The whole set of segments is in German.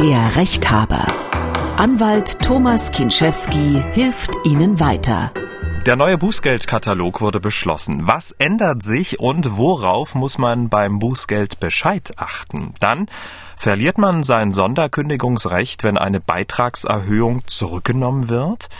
Der Rechthaber. Anwalt Thomas Kinschewski hilft Ihnen weiter. Der neue Bußgeldkatalog wurde beschlossen. Was ändert sich und worauf muss man beim Bußgeldbescheid achten? Dann verliert man sein Sonderkündigungsrecht, wenn eine Beitragserhöhung zurückgenommen wird?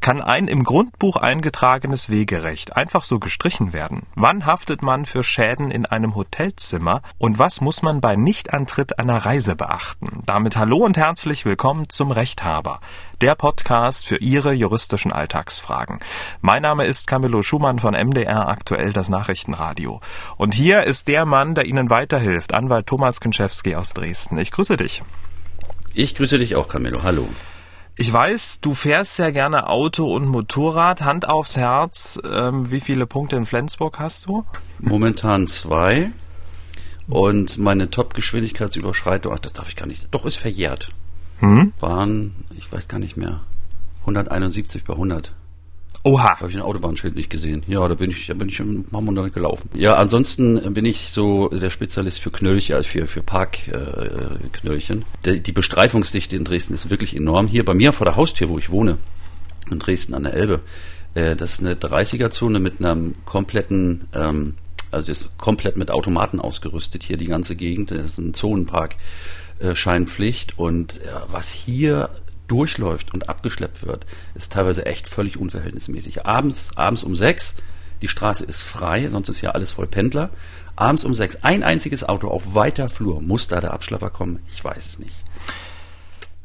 Kann ein im Grundbuch eingetragenes Wegerecht einfach so gestrichen werden? Wann haftet man für Schäden in einem Hotelzimmer? Und was muss man bei Nichtantritt einer Reise beachten? Damit hallo und herzlich willkommen zum Rechthaber, der Podcast für Ihre juristischen Alltagsfragen. Mein Name ist Camillo Schumann von MDR aktuell das Nachrichtenradio. Und hier ist der Mann, der Ihnen weiterhilft, Anwalt Thomas Kinschewski aus Dresden. Ich grüße dich. Ich grüße dich auch, Camillo. Hallo. Ich weiß, du fährst sehr gerne Auto und Motorrad. Hand aufs Herz, ähm, wie viele Punkte in Flensburg hast du? Momentan zwei. Und meine Top-Geschwindigkeitsüberschreitung, ach, das darf ich gar nicht. Doch, ist verjährt. Hm? Waren, ich weiß gar nicht mehr, 171 bei 100. Oha. Habe ich ein Autobahnschild nicht gesehen. Ja, da bin ich, da bin ich paar Monate gelaufen. Ja, ansonsten bin ich so der Spezialist für Knöllchen, also für, für Parkknöllchen. Äh, die Bestreifungsdichte in Dresden ist wirklich enorm. Hier bei mir vor der Haustür, wo ich wohne, in Dresden an der Elbe, äh, das ist eine 30er-Zone mit einem kompletten, ähm, also das ist komplett mit Automaten ausgerüstet hier die ganze Gegend. Das ist ein Zonenpark. Äh, Scheinpflicht und was hier durchläuft und abgeschleppt wird, ist teilweise echt völlig unverhältnismäßig. Abends, abends um sechs, die Straße ist frei, sonst ist ja alles voll Pendler. Abends um sechs, ein einziges Auto auf weiter Flur. Muss da der Abschlepper kommen? Ich weiß es nicht.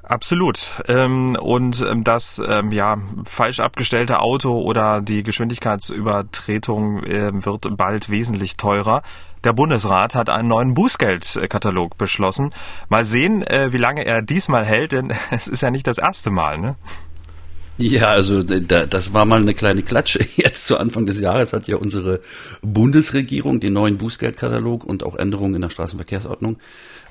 Absolut. Ähm, und ähm, das ähm, ja falsch abgestellte Auto oder die Geschwindigkeitsübertretung wird bald wesentlich teurer. Der Bundesrat hat einen neuen Bußgeldkatalog beschlossen. Mal sehen, äh, wie lange er diesmal hält, denn es ist ja nicht das erste Mal, ne? Ja, also da, das war mal eine kleine Klatsche. Jetzt zu Anfang des Jahres hat ja unsere Bundesregierung den neuen Bußgeldkatalog und auch Änderungen in der Straßenverkehrsordnung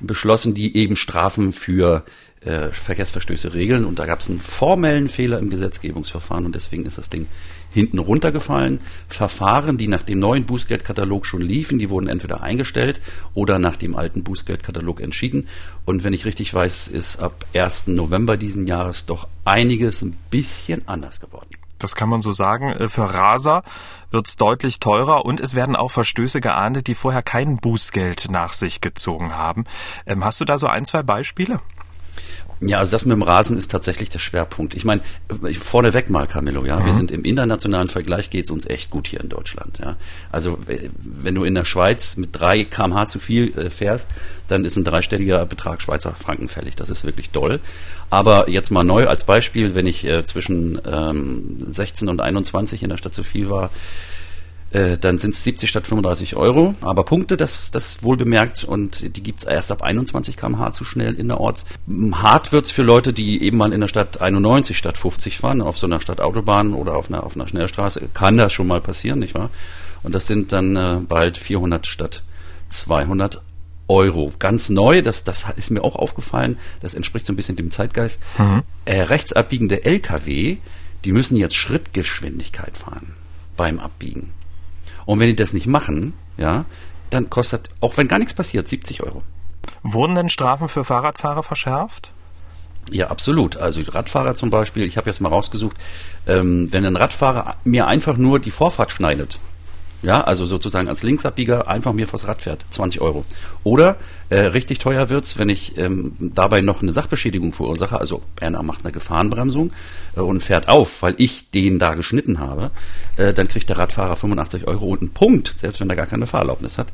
beschlossen, die eben Strafen für äh, Verkehrsverstöße regeln. Und da gab es einen formellen Fehler im Gesetzgebungsverfahren und deswegen ist das Ding hinten runtergefallen. Verfahren, die nach dem neuen Bußgeldkatalog schon liefen, die wurden entweder eingestellt oder nach dem alten Bußgeldkatalog entschieden. Und wenn ich richtig weiß, ist ab 1. November diesen Jahres doch einiges ein bisschen anders geworden. Das kann man so sagen. Äh, für Raser wird es deutlich teurer und es werden auch Verstöße geahndet, die vorher kein Bußgeld nach sich gezogen haben. Ähm, hast du da so ein, zwei Beispiele? Ja, also das mit dem Rasen ist tatsächlich der Schwerpunkt. Ich meine, vorneweg mal, Camillo, ja, mhm. wir sind im internationalen Vergleich geht's uns echt gut hier in Deutschland. Ja. Also wenn du in der Schweiz mit drei kmh zu viel äh, fährst, dann ist ein dreistelliger Betrag Schweizer Franken fällig. Das ist wirklich doll. Aber jetzt mal neu als Beispiel, wenn ich äh, zwischen ähm, 16 und 21 in der Stadt zu viel war, äh, dann sind es 70 statt 35 Euro. Aber Punkte, das, das wohl bemerkt und die gibt's erst ab 21 km/h zu schnell innerorts. Hart wird's für Leute, die eben mal in der Stadt 91 statt 50 fahren, auf so einer Stadtautobahn oder auf einer, auf einer Schnellstraße. Kann das schon mal passieren, nicht wahr? Und das sind dann äh, bald 400 statt 200 Euro. Ganz neu, das, das ist mir auch aufgefallen, das entspricht so ein bisschen dem Zeitgeist. Mhm. Äh, rechtsabbiegende Lkw, die müssen jetzt Schrittgeschwindigkeit fahren beim Abbiegen. Und wenn die das nicht machen, ja, dann kostet, auch wenn gar nichts passiert, 70 Euro. Wurden denn Strafen für Fahrradfahrer verschärft? Ja, absolut. Also Radfahrer zum Beispiel, ich habe jetzt mal rausgesucht, ähm, wenn ein Radfahrer mir einfach nur die Vorfahrt schneidet, ja, also sozusagen als Linksabbieger einfach mir vors Rad fährt, 20 Euro. Oder äh, richtig teuer wird's, wenn ich ähm, dabei noch eine Sachbeschädigung verursache, also einer macht eine Gefahrenbremsung äh, und fährt auf, weil ich den da geschnitten habe, äh, dann kriegt der Radfahrer 85 Euro und einen Punkt, selbst wenn er gar keine Fahrerlaubnis hat.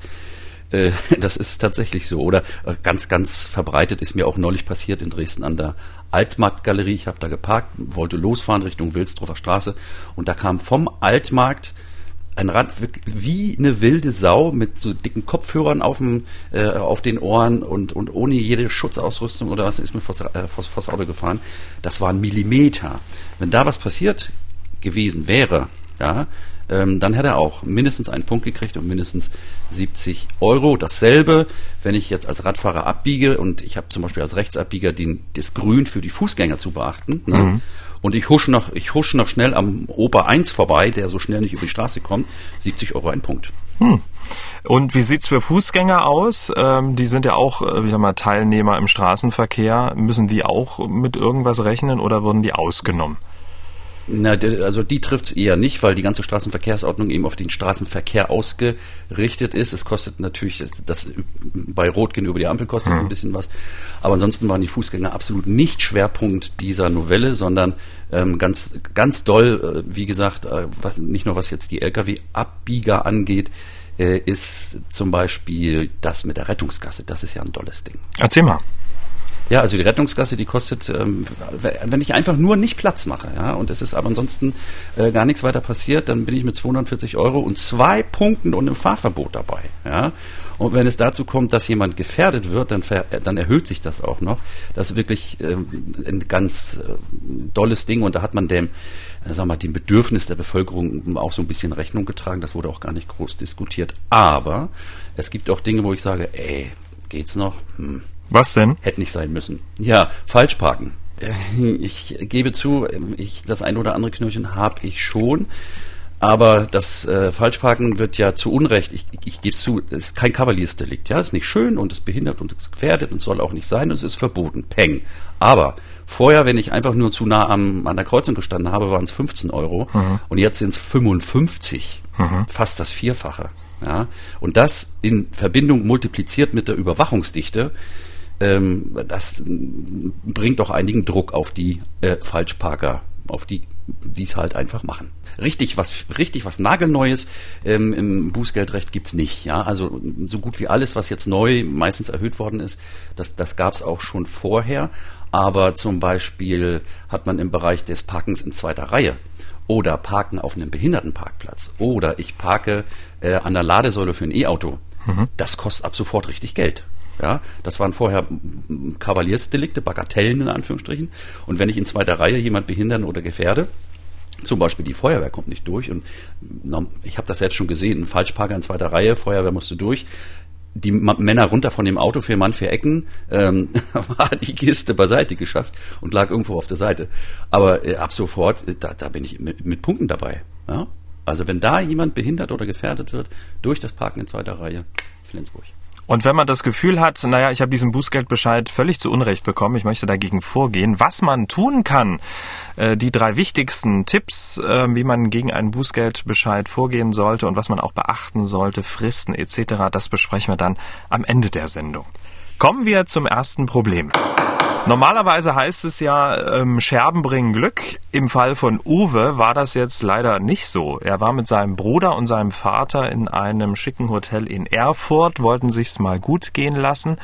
Äh, das ist tatsächlich so. Oder äh, ganz, ganz verbreitet ist mir auch neulich passiert in Dresden an der Altmarktgalerie. Ich habe da geparkt, wollte losfahren Richtung Wilsdorfer Straße und da kam vom Altmarkt ein Rad wie eine wilde Sau mit so dicken Kopfhörern auf, dem, äh, auf den Ohren und, und ohne jede Schutzausrüstung oder was ist mir vors, äh, vors, vors Auto gefahren. Das war ein Millimeter. Wenn da was passiert gewesen wäre, ja, ähm, dann hätte er auch mindestens einen Punkt gekriegt und mindestens 70 Euro. Dasselbe, wenn ich jetzt als Radfahrer abbiege und ich habe zum Beispiel als Rechtsabbieger den, das Grün für die Fußgänger zu beachten. Ne? Mhm. Und ich husche noch, ich husche noch schnell am Oper 1 vorbei, der so schnell nicht über die Straße kommt. 70 Euro ein Punkt. Hm. Und wie sieht's für Fußgänger aus? Ähm, die sind ja auch, äh, wie mal, Teilnehmer im Straßenverkehr. Müssen die auch mit irgendwas rechnen oder wurden die ausgenommen? Na, also die trifft's eher nicht, weil die ganze Straßenverkehrsordnung eben auf den Straßenverkehr ausgerichtet ist. Es kostet natürlich, das, das bei Rot gehen über die Ampel kostet mhm. ein bisschen was. Aber ansonsten waren die Fußgänger absolut nicht Schwerpunkt dieser Novelle, sondern ähm, ganz, ganz doll, äh, wie gesagt, äh, was, nicht nur was jetzt die Lkw-Abbieger angeht, äh, ist zum Beispiel das mit der Rettungsgasse. Das ist ja ein tolles Ding. Erzähl mal. Ja, also die Rettungsgasse, die kostet, ähm, wenn ich einfach nur nicht Platz mache, ja, und es ist aber ansonsten äh, gar nichts weiter passiert, dann bin ich mit 240 Euro und zwei Punkten und einem Fahrverbot dabei, ja. Und wenn es dazu kommt, dass jemand gefährdet wird, dann, dann erhöht sich das auch noch. Das ist wirklich ähm, ein ganz äh, dolles Ding und da hat man dem, äh, sag mal, dem Bedürfnis der Bevölkerung auch so ein bisschen Rechnung getragen. Das wurde auch gar nicht groß diskutiert. Aber es gibt auch Dinge, wo ich sage, ey, geht's noch? Hm was denn? Hätte nicht sein müssen. Ja, falsch parken. Äh, ich gebe zu, ich, das ein oder andere Knöchchen habe ich schon. Aber das äh, Falschparken wird ja zu Unrecht, ich, ich, ich gebe zu, es ist kein Kavaliersdelikt. Ja, es ist nicht schön und es behindert und es gefährdet und soll auch nicht sein und es ist verboten. Peng. Aber vorher, wenn ich einfach nur zu nah am, an der Kreuzung gestanden habe, waren es 15 Euro mhm. und jetzt sind es 55. Mhm. Fast das Vierfache. Ja, und das in Verbindung multipliziert mit der Überwachungsdichte ähm, das bringt doch einigen Druck auf die äh, Falschparker, auf die, die es halt einfach machen. Richtig, was richtig was nagelneues ähm, im Bußgeldrecht gibt's nicht. Ja, also so gut wie alles, was jetzt neu meistens erhöht worden ist, das, das gab's auch schon vorher. Aber zum Beispiel hat man im Bereich des Parkens in zweiter Reihe oder Parken auf einem Behindertenparkplatz oder ich parke äh, an der Ladesäule für ein E-Auto. Mhm. Das kostet ab sofort richtig Geld. Ja, das waren vorher Kavaliersdelikte, Bagatellen in Anführungsstrichen. Und wenn ich in zweiter Reihe jemand behindern oder gefährde, zum Beispiel die Feuerwehr kommt nicht durch und ich habe das selbst schon gesehen, ein Falschparker in zweiter Reihe, Feuerwehr musste durch, die Männer runter von dem Auto, vier Mann, vier Ecken, ähm, war die Kiste beiseite geschafft und lag irgendwo auf der Seite. Aber äh, ab sofort, äh, da, da bin ich mit, mit Punkten dabei. Ja? Also wenn da jemand behindert oder gefährdet wird durch das Parken in zweiter Reihe, Flensburg. Und wenn man das Gefühl hat, naja, ich habe diesen Bußgeldbescheid völlig zu Unrecht bekommen, ich möchte dagegen vorgehen, was man tun kann, äh, die drei wichtigsten Tipps, äh, wie man gegen einen Bußgeldbescheid vorgehen sollte und was man auch beachten sollte, Fristen etc., das besprechen wir dann am Ende der Sendung. Kommen wir zum ersten Problem. Normalerweise heißt es ja, ähm, Scherben bringen Glück. Im Fall von Uwe war das jetzt leider nicht so. Er war mit seinem Bruder und seinem Vater in einem schicken Hotel in Erfurt, wollten sich's mal gut gehen lassen.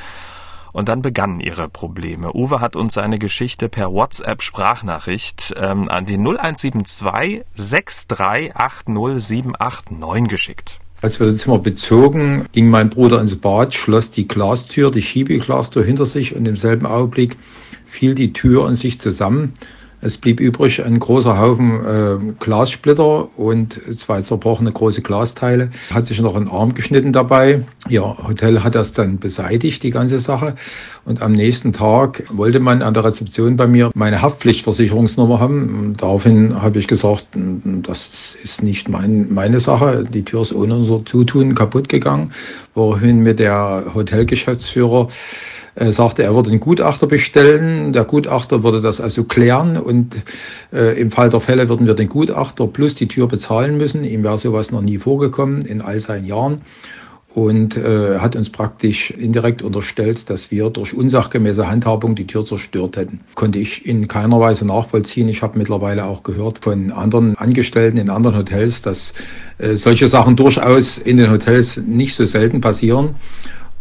Und dann begannen ihre Probleme. Uwe hat uns seine Geschichte per WhatsApp-Sprachnachricht ähm, an die 0172 6380789 geschickt. Als wir das Zimmer bezogen, ging mein Bruder ins Bad, schloss die Glastür, die Schiebeglastür hinter sich und im selben Augenblick fiel die Tür in sich zusammen. Es blieb übrig ein großer Haufen äh, Glassplitter und zwei zerbrochene große Glasteile. Hat sich noch ein Arm geschnitten dabei. Ja, Hotel hat das dann beseitigt, die ganze Sache. Und am nächsten Tag wollte man an der Rezeption bei mir meine Haftpflichtversicherungsnummer haben. Daraufhin habe ich gesagt, das ist nicht mein, meine Sache. Die Tür ist ohne unser Zutun kaputt gegangen. Woraufhin mir der Hotelgeschäftsführer äh, sagte, er würde einen Gutachter bestellen. Der Gutachter würde das also klären und äh, im Fall der Fälle würden wir den Gutachter plus die Tür bezahlen müssen. Ihm wäre sowas noch nie vorgekommen in all seinen Jahren und äh, hat uns praktisch indirekt unterstellt, dass wir durch unsachgemäße Handhabung die Tür zerstört hätten. Konnte ich in keiner Weise nachvollziehen. Ich habe mittlerweile auch gehört von anderen Angestellten in anderen Hotels, dass äh, solche Sachen durchaus in den Hotels nicht so selten passieren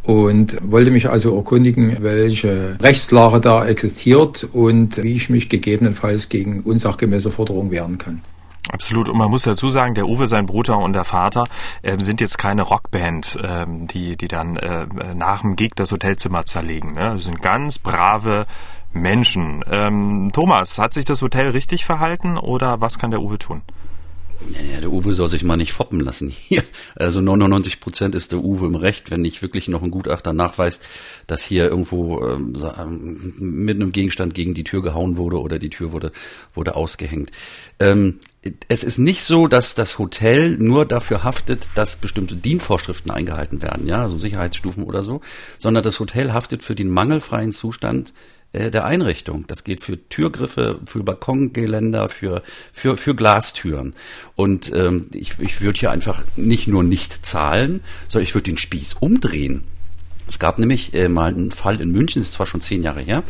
und wollte mich also erkundigen, welche Rechtslage da existiert und wie ich mich gegebenenfalls gegen unsachgemäße Forderungen wehren kann. Absolut. Und man muss dazu sagen, der Uwe, sein Bruder und der Vater äh, sind jetzt keine Rockband, äh, die, die dann äh, nach dem Gig das Hotelzimmer zerlegen. Ne? Das sind ganz brave Menschen. Ähm, Thomas, hat sich das Hotel richtig verhalten oder was kann der Uwe tun? Ja, der Uwe soll sich mal nicht foppen lassen hier. Also 99 Prozent ist der Uwe im Recht, wenn nicht wirklich noch ein Gutachter nachweist, dass hier irgendwo ähm, ähm, mit einem Gegenstand gegen die Tür gehauen wurde oder die Tür wurde, wurde ausgehängt. Ähm, es ist nicht so, dass das Hotel nur dafür haftet, dass bestimmte Dienvorschriften eingehalten werden, ja, so Sicherheitsstufen oder so, sondern das Hotel haftet für den mangelfreien Zustand äh, der Einrichtung. Das geht für Türgriffe, für Balkongeländer, für, für, für Glastüren. Und ähm, ich, ich würde hier einfach nicht nur nicht zahlen, sondern ich würde den Spieß umdrehen. Es gab nämlich äh, mal einen Fall in München, das ist zwar schon zehn Jahre her,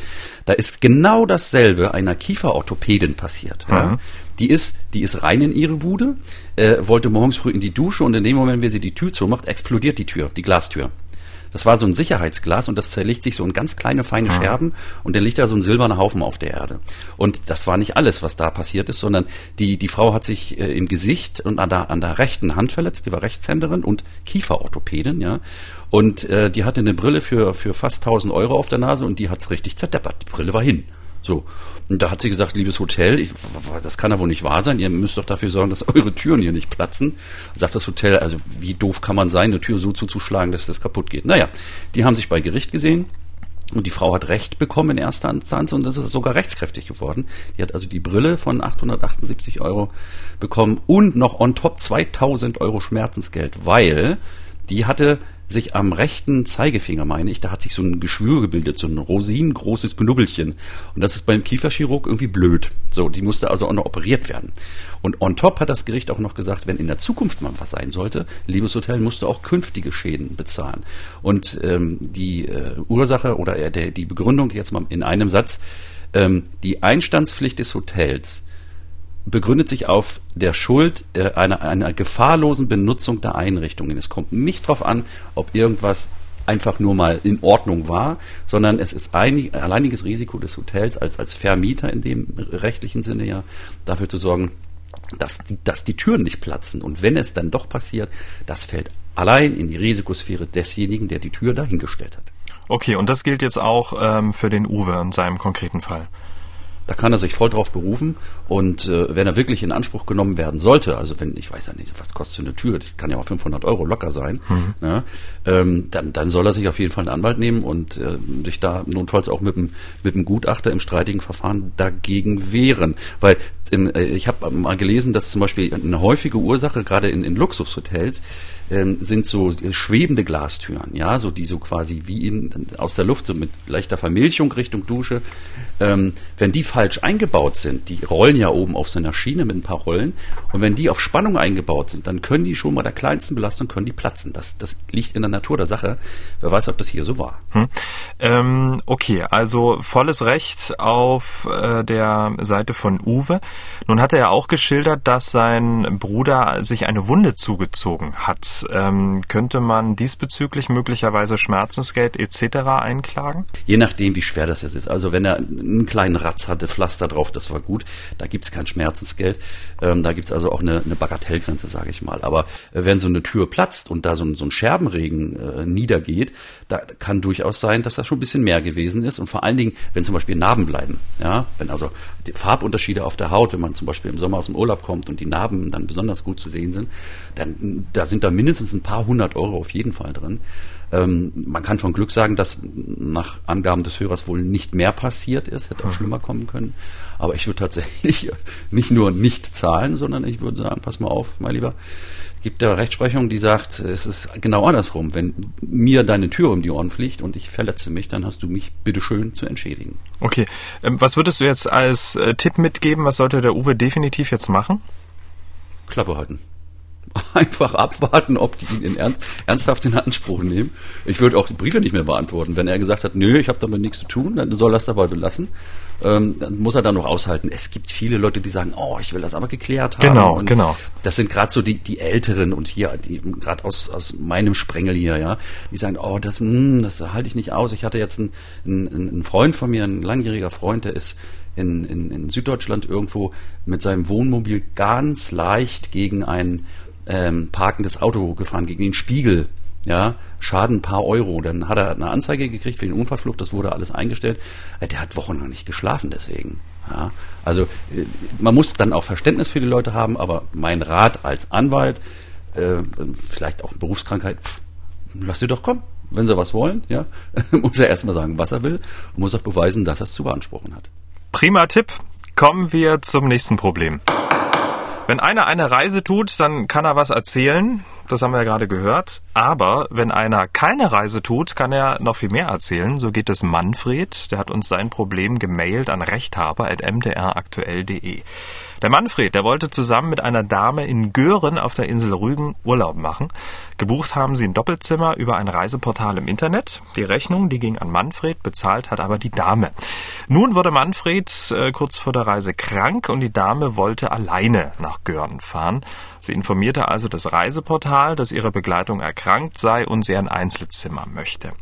da ist genau dasselbe einer Kieferorthopädin passiert. Mhm. Ja. Die ist, die ist rein in ihre Bude, äh, wollte morgens früh in die Dusche und in dem Moment, wie sie die Tür zumacht, explodiert die Tür, die Glastür. Das war so ein Sicherheitsglas und das zerlegt sich so in ganz kleine, feine ah. Scherben und dann liegt da so ein silberner Haufen auf der Erde. Und das war nicht alles, was da passiert ist, sondern die, die Frau hat sich äh, im Gesicht und an der, an der rechten Hand verletzt, die war Rechtshänderin und Kieferorthopädin, ja. Und äh, die hatte eine Brille für, für fast 1000 Euro auf der Nase und die hat's richtig zerdeppert. Die Brille war hin. So. Und da hat sie gesagt, liebes Hotel, ich, das kann ja wohl nicht wahr sein, ihr müsst doch dafür sorgen, dass eure Türen hier nicht platzen. Sagt das Hotel, also wie doof kann man sein, eine Tür so zuzuschlagen, dass das kaputt geht. Naja, die haben sich bei Gericht gesehen. Und die Frau hat Recht bekommen in erster Instanz und das ist sogar rechtskräftig geworden. Die hat also die Brille von 878 Euro bekommen und noch on top 2000 Euro Schmerzensgeld, weil die hatte sich am rechten Zeigefinger, meine ich, da hat sich so ein Geschwür gebildet, so ein rosinengroßes Knubbelchen. Und das ist beim Kieferchirurg irgendwie blöd. So, die musste also auch noch operiert werden. Und on top hat das Gericht auch noch gesagt, wenn in der Zukunft mal was sein sollte, liebes Hotel, musst du auch künftige Schäden bezahlen. Und ähm, die äh, Ursache oder äh, der, die Begründung jetzt mal in einem Satz, ähm, die Einstandspflicht des Hotels begründet sich auf der Schuld äh, einer, einer gefahrlosen Benutzung der Einrichtungen. Es kommt nicht darauf an, ob irgendwas einfach nur mal in Ordnung war, sondern es ist ein alleiniges Risiko des Hotels als, als Vermieter in dem rechtlichen Sinne ja dafür zu sorgen, dass die, dass die Türen nicht platzen. Und wenn es dann doch passiert, das fällt allein in die Risikosphäre desjenigen, der die Tür dahingestellt hat. Okay, und das gilt jetzt auch ähm, für den Uwe in seinem konkreten Fall. Da kann er sich voll drauf berufen. Und äh, wenn er wirklich in Anspruch genommen werden sollte, also wenn, ich weiß ja nicht, was kostet so eine Tür, das kann ja auch 500 Euro locker sein, mhm. ja, ähm, dann, dann soll er sich auf jeden Fall einen Anwalt nehmen und äh, sich da notfalls auch mit dem, mit dem Gutachter im streitigen Verfahren dagegen wehren. Weil im, äh, ich habe mal gelesen, dass zum Beispiel eine häufige Ursache, gerade in, in Luxushotels, ähm, sind so schwebende Glastüren, ja, so die so quasi wie in, aus der Luft, so mit leichter Vermilchung Richtung Dusche. Ähm, wenn die falsch eingebaut sind, die rollen ja oben auf so einer Schiene mit ein paar Rollen, und wenn die auf Spannung eingebaut sind, dann können die schon bei der kleinsten Belastung können die platzen. Das, das liegt in der Natur der Sache. Wer weiß, ob das hier so war. Hm. Ähm, okay, also volles Recht auf äh, der Seite von Uwe. Nun hat er ja auch geschildert, dass sein Bruder sich eine Wunde zugezogen hat. Ähm, könnte man diesbezüglich möglicherweise Schmerzensgeld etc. einklagen? Je nachdem, wie schwer das jetzt ist. Also wenn er einen kleinen Ratz hatte, Pflaster drauf, das war gut. Da gibt es kein Schmerzensgeld. Ähm, da gibt es also auch eine, eine Bagatellgrenze, sage ich mal. Aber äh, wenn so eine Tür platzt und da so ein, so ein Scherbenregen äh, niedergeht, da kann durchaus sein, dass das schon ein bisschen mehr gewesen ist. Und vor allen Dingen, wenn zum Beispiel Narben bleiben. Ja, wenn also die Farbunterschiede auf der Haut, wenn man zum Beispiel im Sommer aus dem Urlaub kommt und die Narben dann besonders gut zu sehen sind, dann da sind da mindestens ein paar hundert Euro auf jeden Fall drin. Ähm, man kann von Glück sagen, dass nach Angaben des Hörers wohl nicht mehr passiert ist, hätte auch mhm. schlimmer kommen können. Aber ich würde tatsächlich nicht nur nicht zahlen, sondern ich würde sagen, pass mal auf, mein Lieber, gibt da Rechtsprechung, die sagt, es ist genau andersrum. Wenn mir deine Tür um die Ohren fliegt und ich verletze mich, dann hast du mich bitteschön zu entschädigen. Okay. Ähm, was würdest du jetzt als äh, Tipp mitgeben? Was sollte der Uwe definitiv jetzt machen? Klappe halten. einfach abwarten, ob die ihn in ernst, ernsthaft in Anspruch nehmen. Ich würde auch die Briefe nicht mehr beantworten. Wenn er gesagt hat, nö, ich habe damit nichts zu tun, dann soll er es dabei belassen. Ähm, muss er dann noch aushalten. Es gibt viele Leute, die sagen, oh, ich will das aber geklärt haben. Genau, und genau. Das sind gerade so die, die Älteren und hier, die gerade aus, aus meinem Sprengel hier, ja, die sagen, oh, das, mh, hm, das halte ich nicht aus. Ich hatte jetzt einen, einen, einen Freund von mir, ein langjähriger Freund, der ist in, in, in Süddeutschland irgendwo mit seinem Wohnmobil ganz leicht gegen ein ähm, parkendes Auto gefahren, gegen den Spiegel ja, Schaden ein paar Euro. Dann hat er eine Anzeige gekriegt wegen Unfallflucht, das wurde alles eingestellt. Äh, der hat wochenlang nicht geschlafen deswegen. Ja, also äh, man muss dann auch Verständnis für die Leute haben, aber mein Rat als Anwalt, äh, vielleicht auch Berufskrankheit, pff, lass sie doch kommen. Wenn sie was wollen, ja, muss er erstmal sagen, was er will und muss auch beweisen, dass er es zu beanspruchen hat. Prima Tipp. Kommen wir zum nächsten Problem. Wenn einer eine Reise tut, dann kann er was erzählen, das haben wir ja gerade gehört. Aber wenn einer keine Reise tut, kann er noch viel mehr erzählen. So geht es Manfred, der hat uns sein Problem gemailt an rechthaber.mdraktuell.de. Der Manfred, der wollte zusammen mit einer Dame in Göhren auf der Insel Rügen Urlaub machen. Gebucht haben sie ein Doppelzimmer über ein Reiseportal im Internet. Die Rechnung, die ging an Manfred, bezahlt hat aber die Dame. Nun wurde Manfred äh, kurz vor der Reise krank und die Dame wollte alleine nach Göhren fahren. Sie informierte also das Reiseportal, dass ihre Begleitung erkrankt sei und sie ein Einzelzimmer möchte.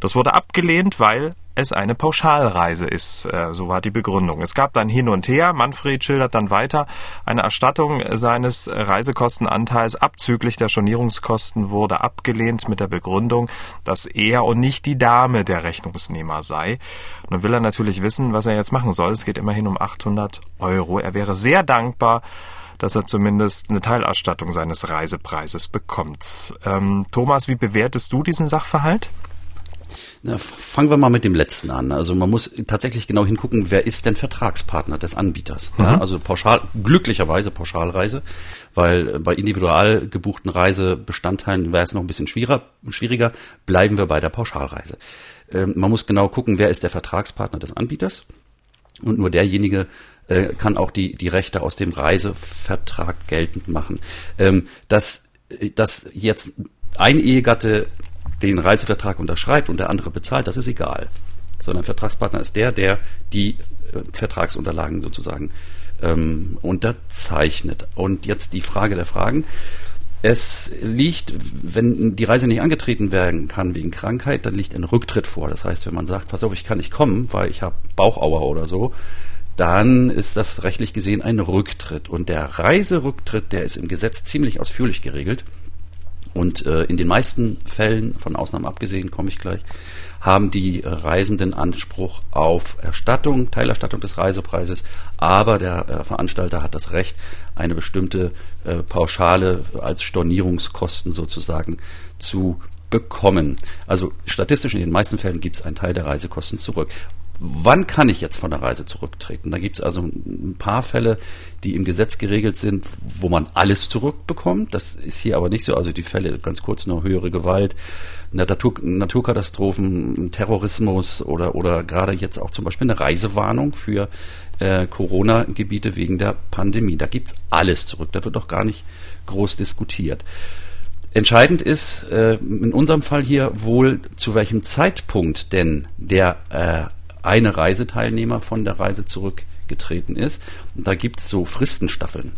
Das wurde abgelehnt, weil es eine Pauschalreise ist. Äh, so war die Begründung. Es gab dann hin und her. Manfred schildert dann weiter. Eine Erstattung seines Reisekostenanteils abzüglich der Stornierungskosten wurde abgelehnt mit der Begründung, dass er und nicht die Dame der Rechnungsnehmer sei. Nun will er natürlich wissen, was er jetzt machen soll. Es geht immerhin um 800 Euro. Er wäre sehr dankbar, dass er zumindest eine Teilerstattung seines Reisepreises bekommt. Ähm, Thomas, wie bewertest du diesen Sachverhalt? Na, fangen wir mal mit dem letzten an. Also man muss tatsächlich genau hingucken, wer ist denn Vertragspartner des Anbieters. Mhm. Ja, also pauschal, glücklicherweise Pauschalreise, weil bei individual gebuchten Reisebestandteilen wäre es noch ein bisschen schwieriger, schwieriger. Bleiben wir bei der Pauschalreise. Ähm, man muss genau gucken, wer ist der Vertragspartner des Anbieters. Und nur derjenige äh, kann auch die, die Rechte aus dem Reisevertrag geltend machen. Ähm, dass, dass jetzt ein Ehegatte den Reisevertrag unterschreibt und der andere bezahlt, das ist egal. Sondern Vertragspartner ist der, der die äh, Vertragsunterlagen sozusagen ähm, unterzeichnet. Und jetzt die Frage der Fragen. Es liegt, wenn die Reise nicht angetreten werden kann wegen Krankheit, dann liegt ein Rücktritt vor. Das heißt, wenn man sagt, pass auf, ich kann nicht kommen, weil ich habe Bauchauer oder so, dann ist das rechtlich gesehen ein Rücktritt. Und der Reiserücktritt, der ist im Gesetz ziemlich ausführlich geregelt. Und äh, in den meisten Fällen, von Ausnahmen abgesehen, komme ich gleich, haben die Reisenden Anspruch auf Erstattung, Teilerstattung des Reisepreises, aber der äh, Veranstalter hat das Recht, eine bestimmte äh, Pauschale als Stornierungskosten sozusagen zu bekommen. Also statistisch in den meisten Fällen gibt es einen Teil der Reisekosten zurück wann kann ich jetzt von der Reise zurücktreten? Da gibt es also ein paar Fälle, die im Gesetz geregelt sind, wo man alles zurückbekommt. Das ist hier aber nicht so. Also die Fälle, ganz kurz noch höhere Gewalt, Natur, Naturkatastrophen, Terrorismus oder, oder gerade jetzt auch zum Beispiel eine Reisewarnung für äh, Corona-Gebiete wegen der Pandemie. Da gibt es alles zurück. Da wird doch gar nicht groß diskutiert. Entscheidend ist äh, in unserem Fall hier wohl, zu welchem Zeitpunkt denn der äh, eine Reiseteilnehmer von der Reise zurückgetreten ist. Und da gibt es so Fristenstaffeln.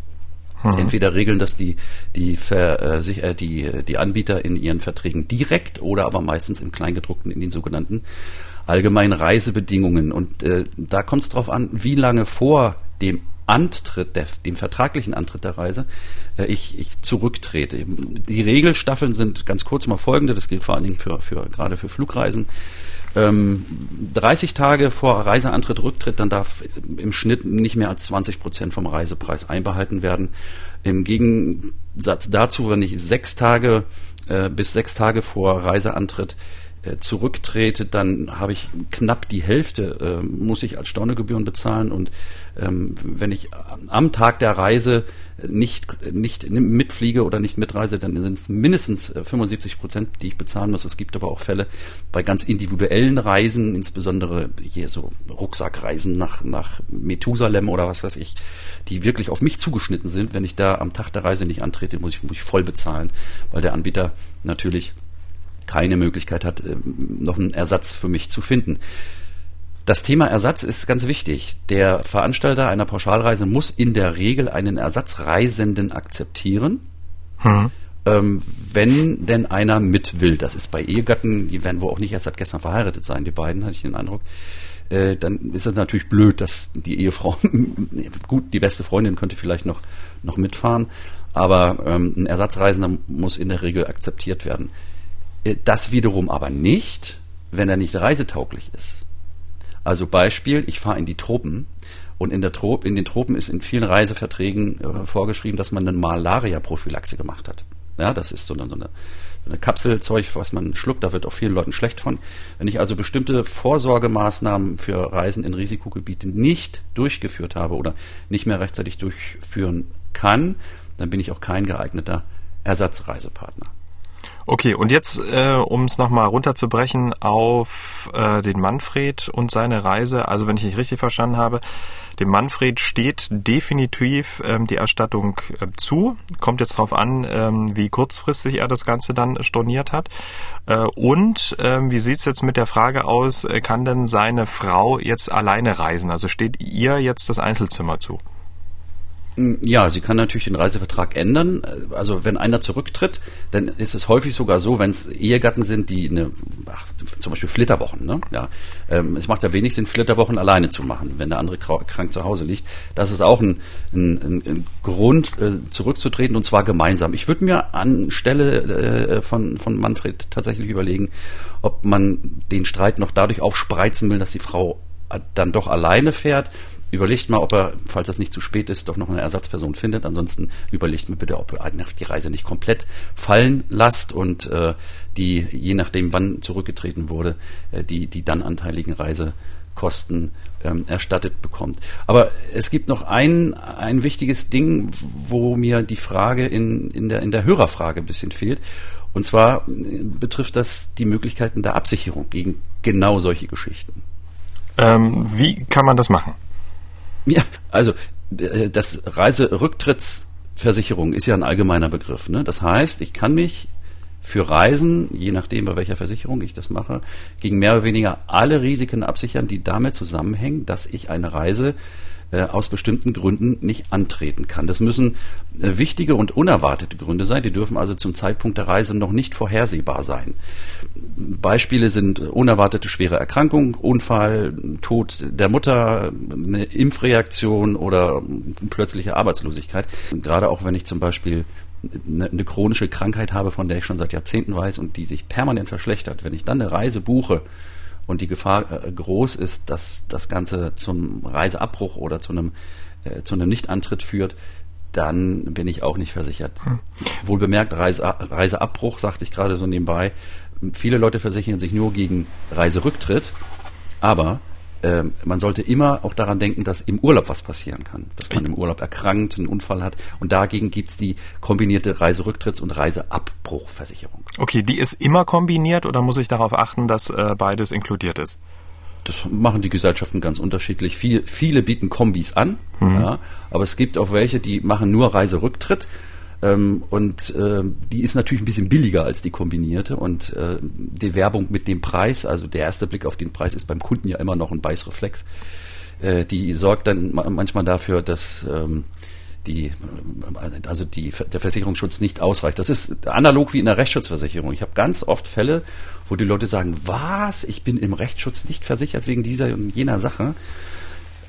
Mhm. Entweder regeln das die, die, Ver, äh, äh, die, die Anbieter in ihren Verträgen direkt oder aber meistens im Kleingedruckten in den sogenannten allgemeinen Reisebedingungen. Und äh, da kommt es darauf an, wie lange vor dem Antritt, der, dem vertraglichen Antritt der Reise, äh, ich, ich zurücktrete. Die Regelstaffeln sind ganz kurz mal folgende, das gilt vor allen Dingen für, für gerade für Flugreisen ähm, 30 Tage vor Reiseantritt, Rücktritt, dann darf im Schnitt nicht mehr als 20 Prozent vom Reisepreis einbehalten werden. Im Gegensatz dazu, wenn ich sechs Tage äh, bis sechs Tage vor Reiseantritt zurücktrete, dann habe ich knapp die Hälfte, äh, muss ich als Stornogebühren bezahlen. Und ähm, wenn ich am Tag der Reise nicht, nicht mitfliege oder nicht mitreise, dann sind es mindestens 75 äh, Prozent, die ich bezahlen muss. Es gibt aber auch Fälle bei ganz individuellen Reisen, insbesondere hier so Rucksackreisen nach, nach Methusalem oder was weiß ich, die wirklich auf mich zugeschnitten sind. Wenn ich da am Tag der Reise nicht antrete, muss ich, muss ich voll bezahlen, weil der Anbieter natürlich keine Möglichkeit hat, äh, noch einen Ersatz für mich zu finden. Das Thema Ersatz ist ganz wichtig. Der Veranstalter einer Pauschalreise muss in der Regel einen Ersatzreisenden akzeptieren. Hm. Ähm, wenn denn einer mit will, das ist bei Ehegatten, die werden wohl auch nicht erst seit gestern verheiratet sein, die beiden, hatte ich den Eindruck, äh, dann ist es natürlich blöd, dass die Ehefrau, gut, die beste Freundin könnte vielleicht noch, noch mitfahren, aber ähm, ein Ersatzreisender muss in der Regel akzeptiert werden. Äh, das wiederum aber nicht, wenn er nicht reisetauglich ist. Also Beispiel, ich fahre in die Tropen und in, der Trop, in den Tropen ist in vielen Reiseverträgen äh, vorgeschrieben, dass man eine Malaria-Prophylaxe gemacht hat. Ja, das ist so eine, so eine, eine Kapselzeug, was man schluckt, da wird auch vielen Leuten schlecht von. Wenn ich also bestimmte Vorsorgemaßnahmen für Reisen in Risikogebiete nicht durchgeführt habe oder nicht mehr rechtzeitig durchführen kann, dann bin ich auch kein geeigneter Ersatzreisepartner. Okay, und jetzt, äh, um es nochmal runterzubrechen auf äh, den Manfred und seine Reise. Also wenn ich nicht richtig verstanden habe, dem Manfred steht definitiv ähm, die Erstattung äh, zu. Kommt jetzt darauf an, ähm, wie kurzfristig er das Ganze dann storniert hat. Äh, und ähm, wie sieht's jetzt mit der Frage aus, äh, kann denn seine Frau jetzt alleine reisen? Also steht ihr jetzt das Einzelzimmer zu? Ja, sie kann natürlich den Reisevertrag ändern. Also wenn einer zurücktritt, dann ist es häufig sogar so, wenn es Ehegatten sind, die eine, ach, zum Beispiel Flitterwochen, ne? Ja, ähm, es macht ja wenig Sinn, Flitterwochen alleine zu machen, wenn der andere krank zu Hause liegt. Das ist auch ein, ein, ein Grund, äh, zurückzutreten und zwar gemeinsam. Ich würde mir anstelle äh, von, von Manfred tatsächlich überlegen, ob man den Streit noch dadurch aufspreizen will, dass die Frau dann doch alleine fährt überlegt mal, ob er, falls das nicht zu spät ist, doch noch eine Ersatzperson findet. Ansonsten überlegt mal bitte, ob ihr die Reise nicht komplett fallen lasst und äh, die, je nachdem wann zurückgetreten wurde, äh, die, die dann anteiligen Reisekosten ähm, erstattet bekommt. Aber es gibt noch ein, ein wichtiges Ding, wo mir die Frage in, in, der, in der Hörerfrage ein bisschen fehlt. Und zwar äh, betrifft das die Möglichkeiten der Absicherung gegen genau solche Geschichten. Ähm, wie kann man das machen? Ja, also äh, das Reiserücktrittsversicherung ist ja ein allgemeiner Begriff. Ne? Das heißt, ich kann mich für Reisen, je nachdem bei welcher Versicherung ich das mache, gegen mehr oder weniger alle Risiken absichern, die damit zusammenhängen, dass ich eine Reise äh, aus bestimmten Gründen nicht antreten kann. Das müssen äh, wichtige und unerwartete Gründe sein. Die dürfen also zum Zeitpunkt der Reise noch nicht vorhersehbar sein. Beispiele sind unerwartete schwere Erkrankung, Unfall, Tod der Mutter, eine Impfreaktion oder plötzliche Arbeitslosigkeit. Gerade auch wenn ich zum Beispiel eine, eine, chronische Krankheit habe, von der ich schon seit Jahrzehnten weiß und die sich permanent verschlechtert. Wenn ich dann eine Reise buche und die Gefahr äh, groß ist, dass das Ganze zum Reiseabbruch oder zu einem, äh, zu einem Nichtantritt führt, dann bin ich auch nicht versichert. Hm. Wohl bemerkt, Reise, Reiseabbruch, sagte ich gerade so nebenbei. Viele Leute versichern sich nur gegen Reiserücktritt, aber äh, man sollte immer auch daran denken, dass im Urlaub was passieren kann. Dass man im Urlaub erkrankt, einen Unfall hat. Und dagegen gibt es die kombinierte Reiserücktritts- und Reiseabbruchversicherung. Okay, die ist immer kombiniert oder muss ich darauf achten, dass äh, beides inkludiert ist? Das machen die Gesellschaften ganz unterschiedlich. Viel, viele bieten Kombis an, mhm. ja, aber es gibt auch welche, die machen nur Reiserücktritt ähm, und äh, die ist natürlich ein bisschen billiger als die kombinierte. Und äh, die Werbung mit dem Preis, also der erste Blick auf den Preis ist beim Kunden ja immer noch ein Beißreflex. Äh, die sorgt dann manchmal dafür, dass ähm, die, also die, der Versicherungsschutz nicht ausreicht. Das ist analog wie in der Rechtsschutzversicherung. Ich habe ganz oft Fälle, wo die Leute sagen, was, ich bin im Rechtsschutz nicht versichert wegen dieser und jener Sache.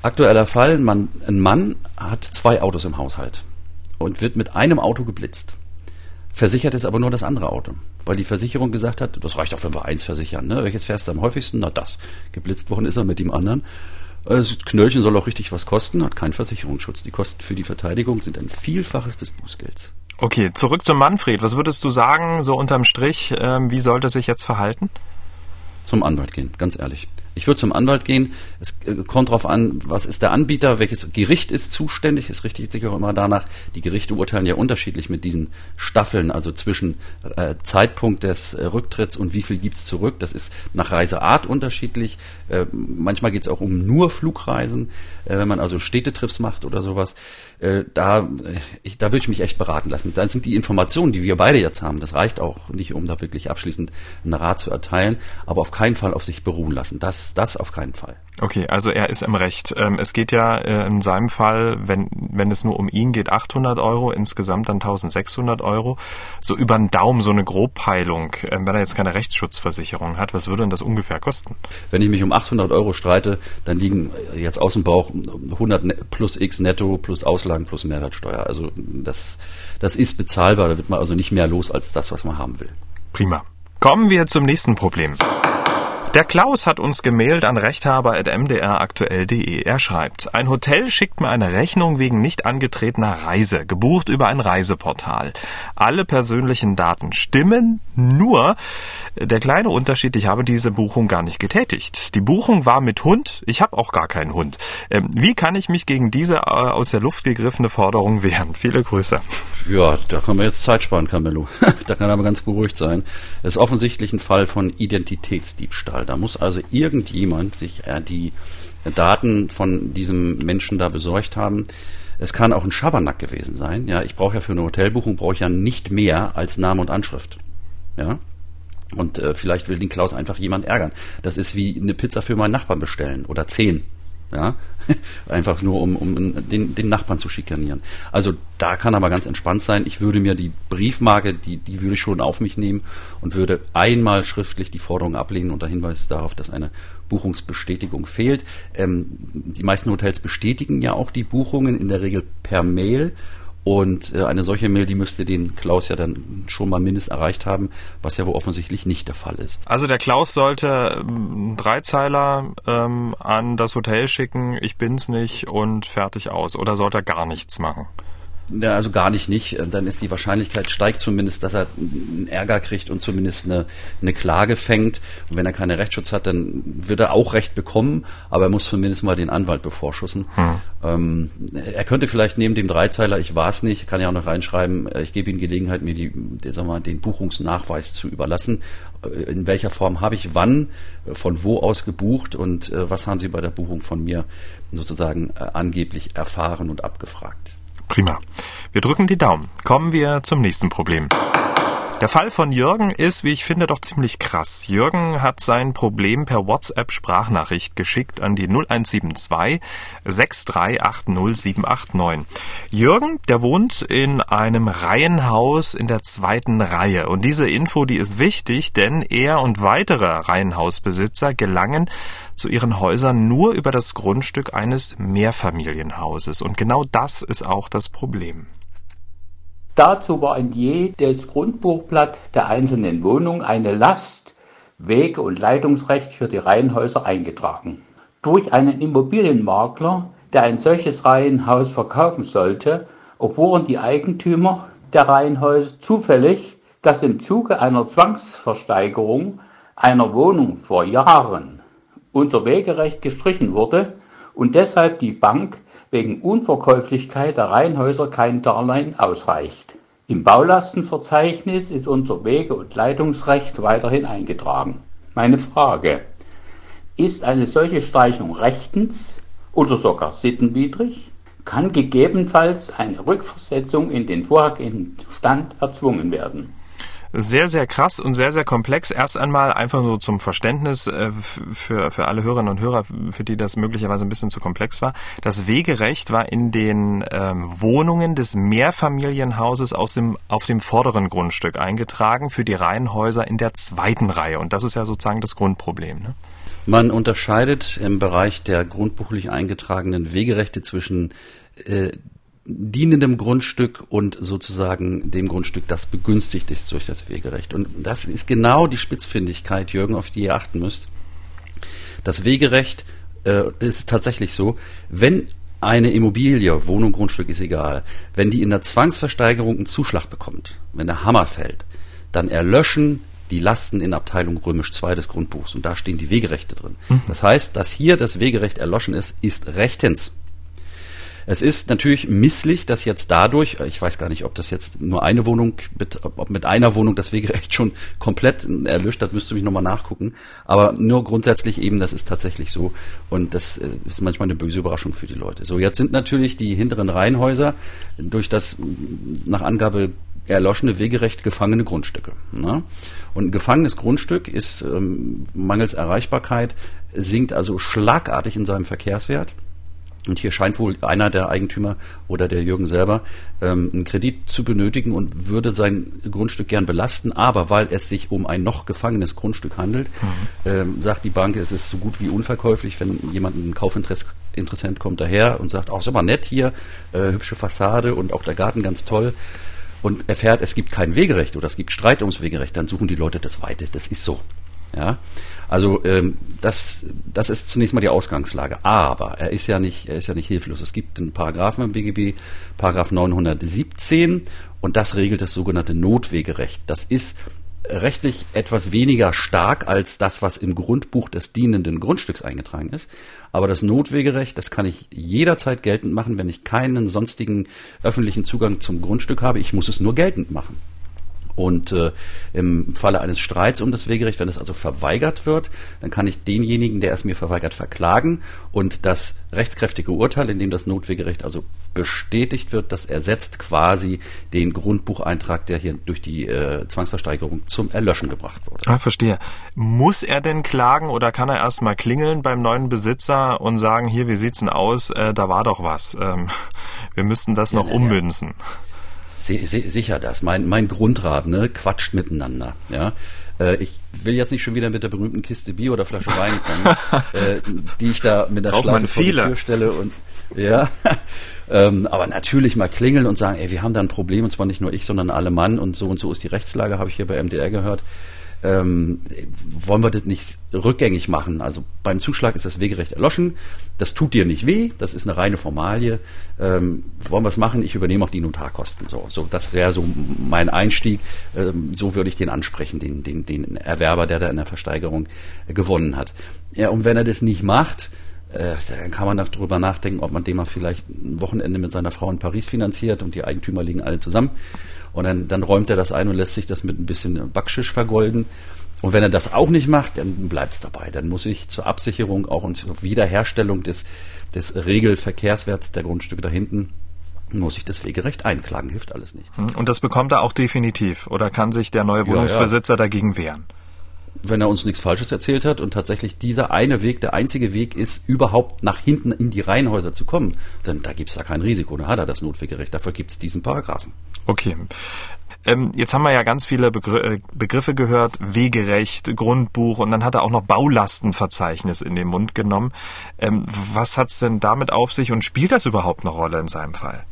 Aktueller Fall, man, ein Mann hat zwei Autos im Haushalt und wird mit einem Auto geblitzt. Versichert ist aber nur das andere Auto, weil die Versicherung gesagt hat, das reicht auch, wenn wir eins versichern. Ne? Welches fährst du am häufigsten? Na das. Geblitzt worden ist er mit dem anderen. Das Knöllchen soll auch richtig was kosten, hat keinen Versicherungsschutz. Die Kosten für die Verteidigung sind ein Vielfaches des Bußgelds. Okay, zurück zum Manfred. Was würdest du sagen, so unterm Strich, ähm, wie sollte er sich jetzt verhalten? Zum Anwalt gehen, ganz ehrlich. Ich würde zum Anwalt gehen. Es äh, kommt darauf an, was ist der Anbieter, welches Gericht ist zuständig. Es richtet sich auch immer danach. Die Gerichte urteilen ja unterschiedlich mit diesen Staffeln, also zwischen äh, Zeitpunkt des äh, Rücktritts und wie viel gibt's zurück. Das ist nach Reiseart unterschiedlich. Äh, manchmal geht es auch um nur Flugreisen, äh, wenn man also Städtetrips macht oder sowas. Äh, da, da würde ich mich echt beraten lassen. Dann sind die Informationen, die wir beide jetzt haben, das reicht auch nicht, um da wirklich abschließend einen Rat zu erteilen, aber auf keinen Fall auf sich beruhen lassen. Das, das auf keinen Fall. Okay, also er ist im Recht. Ähm, es geht ja äh, in seinem Fall, wenn, wenn es nur um ihn geht, 800 Euro, insgesamt dann 1600 Euro. So über den Daumen, so eine Grobpeilung, ähm, wenn er jetzt keine Rechtsschutzversicherung hat, was würde denn das ungefähr kosten? Wenn ich mich um 800 Euro streite, dann liegen jetzt aus dem Bauch 100 ne, plus X netto plus Auslagen plus Mehrwertsteuer. Also das, das ist bezahlbar, da wird man also nicht mehr los als das, was man haben will. Prima. Kommen wir zum nächsten Problem. Der Klaus hat uns gemailt an rechthaber.mdraktuell.de. Er schreibt, ein Hotel schickt mir eine Rechnung wegen nicht angetretener Reise, gebucht über ein Reiseportal. Alle persönlichen Daten stimmen, nur der kleine Unterschied, ich habe diese Buchung gar nicht getätigt. Die Buchung war mit Hund, ich habe auch gar keinen Hund. Ähm, wie kann ich mich gegen diese äh, aus der Luft gegriffene Forderung wehren? Viele Grüße. Ja, da kann man jetzt Zeit sparen, Camillo. da kann aber ganz beruhigt sein. Es ist offensichtlich ein Fall von Identitätsdiebstahl. Diebstahl. Da muss also irgendjemand sich äh, die Daten von diesem Menschen da besorgt haben. Es kann auch ein Schabernack gewesen sein. Ja, ich brauche ja für eine Hotelbuchung brauche ich ja nicht mehr als Name und Anschrift. Ja. Und äh, vielleicht will den Klaus einfach jemand ärgern. Das ist wie eine Pizza für meinen Nachbarn bestellen oder zehn. Ja, einfach nur um, um den, den Nachbarn zu schikanieren. Also da kann aber ganz entspannt sein. Ich würde mir die Briefmarke, die, die würde ich schon auf mich nehmen und würde einmal schriftlich die Forderung ablehnen unter Hinweis darauf, dass eine Buchungsbestätigung fehlt. Ähm, die meisten Hotels bestätigen ja auch die Buchungen in der Regel per Mail und äh, eine solche Mail, die müsste den Klaus ja dann schon mal mindestens erreicht haben, was ja wohl offensichtlich nicht der Fall ist. Also der Klaus sollte ähm, Dreizeiler ähm, an das Hotel schicken, ich bin's nicht und fertig aus. Oder sollte er gar nichts machen? Ja, also gar nicht nicht. Äh, dann ist die Wahrscheinlichkeit steigt zumindest, dass er einen Ärger kriegt und zumindest eine, eine Klage fängt. Und wenn er keinen Rechtsschutz hat, dann wird er auch Recht bekommen, aber er muss zumindest mal den Anwalt bevorschussen. Hm. Ähm, er könnte vielleicht neben dem Dreizeiler, ich war es nicht, kann ja auch noch reinschreiben, äh, ich gebe Ihnen Gelegenheit, mir die, sagen wir mal, den Buchungsnachweis zu überlassen. Äh, in welcher Form habe ich wann, von wo aus gebucht und was haben Sie bei der Buchung von mir sozusagen angeblich erfahren und abgefragt? Prima. Wir drücken die Daumen. Kommen wir zum nächsten Problem. Der Fall von Jürgen ist, wie ich finde, doch ziemlich krass. Jürgen hat sein Problem per WhatsApp-Sprachnachricht geschickt an die 0172 6380789. Jürgen, der wohnt in einem Reihenhaus in der zweiten Reihe. Und diese Info, die ist wichtig, denn er und weitere Reihenhausbesitzer gelangen zu ihren Häusern nur über das Grundstück eines Mehrfamilienhauses. Und genau das ist auch das Problem. Dazu war in jedes Grundbuchblatt der einzelnen Wohnung eine Last, Wege- und Leitungsrecht für die Reihenhäuser eingetragen. Durch einen Immobilienmakler, der ein solches Reihenhaus verkaufen sollte, erfuhren die Eigentümer der Reihenhäuser zufällig, dass im Zuge einer Zwangsversteigerung einer Wohnung vor Jahren unser Wegerecht gestrichen wurde und deshalb die Bank wegen Unverkäuflichkeit der Reihenhäuser kein Darlehen ausreicht. Im Baulastenverzeichnis ist unser Wege- und Leitungsrecht weiterhin eingetragen. Meine Frage: Ist eine solche Streichung rechtens oder sogar sittenwidrig? Kann gegebenenfalls eine Rückversetzung in den vorhergehenden Stand erzwungen werden sehr, sehr krass und sehr, sehr komplex. Erst einmal einfach so zum Verständnis äh, für, für alle Hörerinnen und Hörer, für die das möglicherweise ein bisschen zu komplex war. Das Wegerecht war in den ähm, Wohnungen des Mehrfamilienhauses aus dem, auf dem vorderen Grundstück eingetragen für die Reihenhäuser in der zweiten Reihe. Und das ist ja sozusagen das Grundproblem. Ne? Man unterscheidet im Bereich der grundbuchlich eingetragenen Wegerechte zwischen äh, dienendem Grundstück und sozusagen dem Grundstück, das begünstigt ist durch das Wegerecht. Und das ist genau die Spitzfindigkeit, Jürgen, auf die ihr achten müsst. Das Wegerecht äh, ist tatsächlich so, wenn eine Immobilie, Wohnung, Grundstück ist egal, wenn die in der Zwangsversteigerung einen Zuschlag bekommt, wenn der Hammer fällt, dann erlöschen die Lasten in Abteilung römisch 2 des Grundbuchs und da stehen die Wegerechte drin. Mhm. Das heißt, dass hier das Wegerecht erloschen ist, ist rechtens. Es ist natürlich misslich, dass jetzt dadurch, ich weiß gar nicht, ob das jetzt nur eine Wohnung, ob mit einer Wohnung das Wegerecht schon komplett erlöscht hat, müsste ich nochmal nachgucken. Aber nur grundsätzlich eben, das ist tatsächlich so. Und das äh, ist manchmal eine böse Überraschung für die Leute. So, jetzt sind natürlich die hinteren Reihenhäuser durch das nach Angabe erloschene Wegerecht gefangene Grundstücke. Ne? Und ein gefangenes Grundstück ist ähm, mangels Erreichbarkeit, sinkt also schlagartig in seinem Verkehrswert. Und hier scheint wohl einer der Eigentümer oder der Jürgen selber ähm, einen Kredit zu benötigen und würde sein Grundstück gern belasten. Aber weil es sich um ein noch gefangenes Grundstück handelt, mhm. ähm, sagt die Bank, es ist so gut wie unverkäuflich, wenn jemand ein Kaufinteressent kommt daher und sagt, auch oh, aber nett hier, äh, hübsche Fassade und auch der Garten ganz toll. und erfährt, es gibt kein Wegerecht oder es gibt Streit ums Wegerecht, dann suchen die Leute das Weite. Das ist so. Ja, also ähm, das, das ist zunächst mal die Ausgangslage. Aber er ist ja nicht, er ist ja nicht hilflos. Es gibt einen Paragraphen im BGB, Paragraph 917, und das regelt das sogenannte Notwegerecht. Das ist rechtlich etwas weniger stark als das, was im Grundbuch des dienenden Grundstücks eingetragen ist. Aber das Notwegerecht, das kann ich jederzeit geltend machen, wenn ich keinen sonstigen öffentlichen Zugang zum Grundstück habe. Ich muss es nur geltend machen. Und äh, im Falle eines Streits um das Wegerecht, wenn es also verweigert wird, dann kann ich denjenigen, der es mir verweigert, verklagen und das rechtskräftige Urteil, in dem das Notwegerecht also bestätigt wird, das ersetzt quasi den Grundbucheintrag, der hier durch die äh, Zwangsversteigerung zum Erlöschen gebracht wurde. Ah, verstehe. Muss er denn klagen oder kann er erstmal klingeln beim neuen Besitzer und sagen, hier, wie sieht's denn aus? Äh, da war doch was. Ähm, wir müssten das noch ja, ummünzen. Ja. Si si sicher das. Mein, mein Grundrat, ne, quatscht miteinander. Ja. Äh, ich will jetzt nicht schon wieder mit der berühmten Kiste Bier oder Flasche Wein kommen, äh, die ich da mit der Braucht Schleife vor die Tür stelle und ja. ähm, aber natürlich mal klingeln und sagen, ey, wir haben da ein Problem und zwar nicht nur ich, sondern alle Mann und so und so ist die Rechtslage, habe ich hier bei MDR gehört ähm, wollen wir das nicht rückgängig machen. Also beim Zuschlag ist das Wegerecht erloschen. Das tut dir nicht weh. Das ist eine reine Formalie. Ähm, wollen wir es machen? Ich übernehme auch die Notarkosten. So, so das wäre so mein Einstieg. Ähm, so würde ich den ansprechen, den, den, den Erwerber, der da in der Versteigerung äh, gewonnen hat. Ja, und wenn er das nicht macht, äh, dann kann man darüber nachdenken, ob man dem mal vielleicht ein Wochenende mit seiner Frau in Paris finanziert und die Eigentümer liegen alle zusammen. Und dann, dann räumt er das ein und lässt sich das mit ein bisschen Backschisch vergolden. Und wenn er das auch nicht macht, dann bleibt es dabei. Dann muss ich zur Absicherung auch und zur Wiederherstellung des, des Regelverkehrswerts der Grundstücke da hinten muss ich das Wegerecht einklagen, hilft alles nichts. Hm, und das bekommt er auch definitiv oder kann sich der neue Wohnungsbesitzer ja, ja. dagegen wehren? Wenn er uns nichts Falsches erzählt hat und tatsächlich dieser eine Weg der einzige Weg ist, überhaupt nach hinten in die Reihenhäuser zu kommen, dann da gibt es da kein Risiko, da hat er das Notwegerecht, dafür gibt es diesen Paragraphen. Okay. Ähm, jetzt haben wir ja ganz viele Begr äh, Begriffe gehört, Wegerecht, Grundbuch und dann hat er auch noch Baulastenverzeichnis in den Mund genommen. Ähm, was hat's denn damit auf sich und spielt das überhaupt eine Rolle in seinem Fall?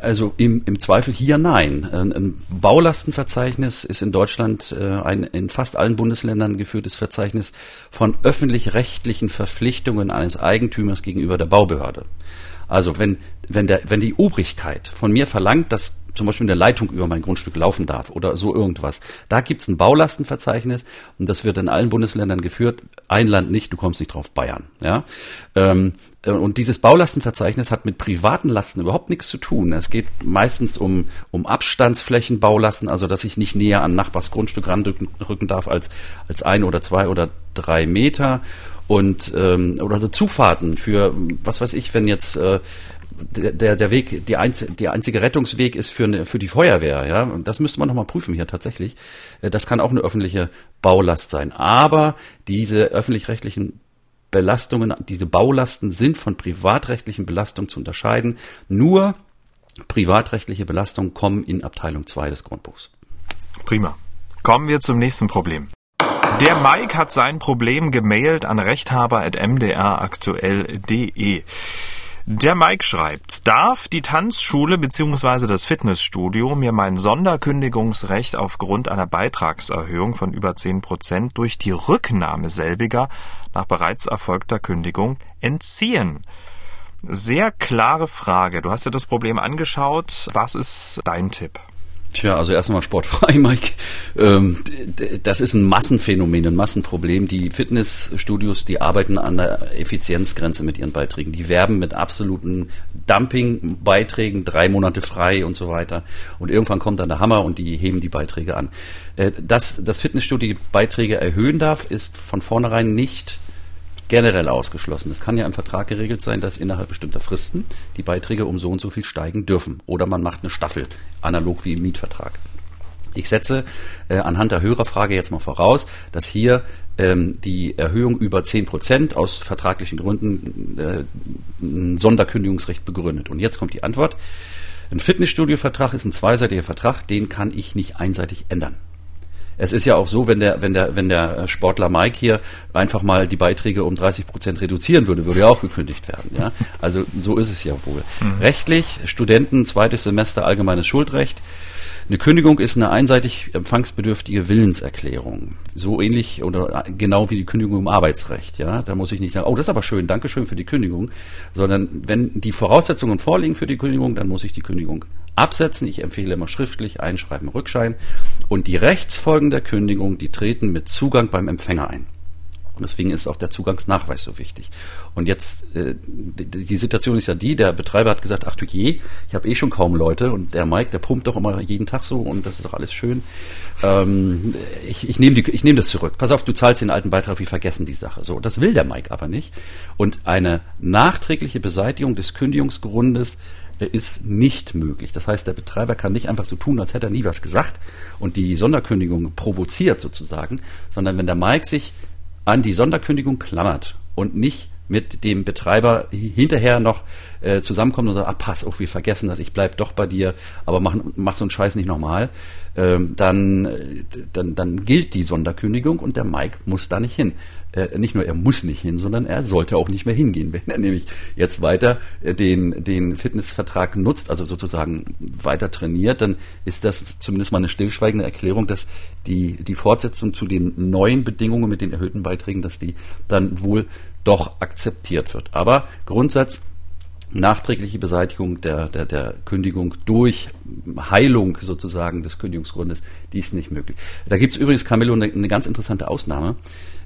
Also im, im Zweifel hier nein. Ein Baulastenverzeichnis ist in Deutschland äh, ein in fast allen Bundesländern geführtes Verzeichnis von öffentlich-rechtlichen Verpflichtungen eines Eigentümers gegenüber der Baubehörde. Also wenn, wenn, der, wenn die Obrigkeit von mir verlangt, dass zum Beispiel eine Leitung über mein Grundstück laufen darf oder so irgendwas, da gibt's ein Baulastenverzeichnis und das wird in allen Bundesländern geführt. Ein Land nicht, du kommst nicht drauf, Bayern. Ja? Ähm, äh, und dieses Baulastenverzeichnis hat mit privaten Lasten überhaupt nichts zu tun. Es geht meistens um, um Abstandsflächenbaulasten, also dass ich nicht näher an Nachbars Grundstück ranrücken darf als, als ein oder zwei oder drei Meter und ähm, oder so Zufahrten für was weiß ich, wenn jetzt äh, der, der Weg, die, einz, die einzige Rettungsweg ist für, eine, für die Feuerwehr, ja. Und das müsste man nochmal prüfen hier tatsächlich. Äh, das kann auch eine öffentliche Baulast sein. Aber diese öffentlich-rechtlichen Belastungen, diese Baulasten sind von privatrechtlichen Belastungen zu unterscheiden. Nur privatrechtliche Belastungen kommen in Abteilung 2 des Grundbuchs. Prima. Kommen wir zum nächsten Problem. Der Mike hat sein Problem gemailt an rechthaber.mdraktuell.de. Der Mike schreibt, darf die Tanzschule bzw. das Fitnessstudio mir mein Sonderkündigungsrecht aufgrund einer Beitragserhöhung von über 10 Prozent durch die Rücknahme selbiger nach bereits erfolgter Kündigung entziehen? Sehr klare Frage. Du hast dir das Problem angeschaut. Was ist dein Tipp? Tja, also erst einmal sportfrei, Mike. Ähm, das ist ein Massenphänomen, ein Massenproblem. Die Fitnessstudios, die arbeiten an der Effizienzgrenze mit ihren Beiträgen. Die werben mit absoluten Dumping-Beiträgen, drei Monate frei und so weiter. Und irgendwann kommt dann der Hammer und die heben die Beiträge an. Äh, dass das Fitnessstudio die Beiträge erhöhen darf, ist von vornherein nicht generell ausgeschlossen. Es kann ja im Vertrag geregelt sein, dass innerhalb bestimmter Fristen die Beiträge um so und so viel steigen dürfen. Oder man macht eine Staffel, analog wie im Mietvertrag. Ich setze äh, anhand der Hörerfrage jetzt mal voraus, dass hier ähm, die Erhöhung über 10 Prozent aus vertraglichen Gründen äh, ein Sonderkündigungsrecht begründet. Und jetzt kommt die Antwort. Ein Fitnessstudio-Vertrag ist ein zweiseitiger Vertrag, den kann ich nicht einseitig ändern. Es ist ja auch so, wenn der, wenn der, wenn der Sportler Mike hier einfach mal die Beiträge um 30 Prozent reduzieren würde, würde ja auch gekündigt werden. Ja? Also so ist es ja wohl. Mhm. Rechtlich, Studenten, zweites Semester allgemeines Schuldrecht. Eine Kündigung ist eine einseitig empfangsbedürftige Willenserklärung. So ähnlich oder genau wie die Kündigung im Arbeitsrecht. Ja, da muss ich nicht sagen, oh, das ist aber schön, danke schön für die Kündigung, sondern wenn die Voraussetzungen vorliegen für die Kündigung, dann muss ich die Kündigung absetzen. Ich empfehle immer schriftlich einschreiben, Rückschein. Und die Rechtsfolgen der Kündigung, die treten mit Zugang beim Empfänger ein. Und deswegen ist auch der Zugangsnachweis so wichtig. Und jetzt, äh, die, Situation ist ja die, der Betreiber hat gesagt, ach du je, ich habe eh schon kaum Leute und der Mike, der pumpt doch immer jeden Tag so und das ist doch alles schön. Ähm, ich ich nehme nehm das zurück. Pass auf, du zahlst den alten Beitrag, wir vergessen die Sache. So, das will der Mike aber nicht. Und eine nachträgliche Beseitigung des Kündigungsgrundes ist nicht möglich. Das heißt, der Betreiber kann nicht einfach so tun, als hätte er nie was gesagt und die Sonderkündigung provoziert sozusagen, sondern wenn der Mike sich an die Sonderkündigung klammert und nicht mit dem Betreiber hinterher noch äh, zusammenkommt und sagt, ah, pass auf, wir vergessen das, ich bleib doch bei dir, aber mach, mach so einen Scheiß nicht nochmal, ähm, dann, äh, dann, dann gilt die Sonderkündigung und der Mike muss da nicht hin äh, nicht nur er muss nicht hin, sondern er sollte auch nicht mehr hingehen. Wenn er nämlich jetzt weiter äh, den, den Fitnessvertrag nutzt, also sozusagen weiter trainiert, dann ist das zumindest mal eine stillschweigende Erklärung, dass die, die Fortsetzung zu den neuen Bedingungen mit den erhöhten Beiträgen, dass die dann wohl doch akzeptiert wird. Aber Grundsatz, nachträgliche Beseitigung der, der, der Kündigung durch Heilung sozusagen des Kündigungsgrundes, die ist nicht möglich. Da gibt es übrigens, Camillo, eine, eine ganz interessante Ausnahme.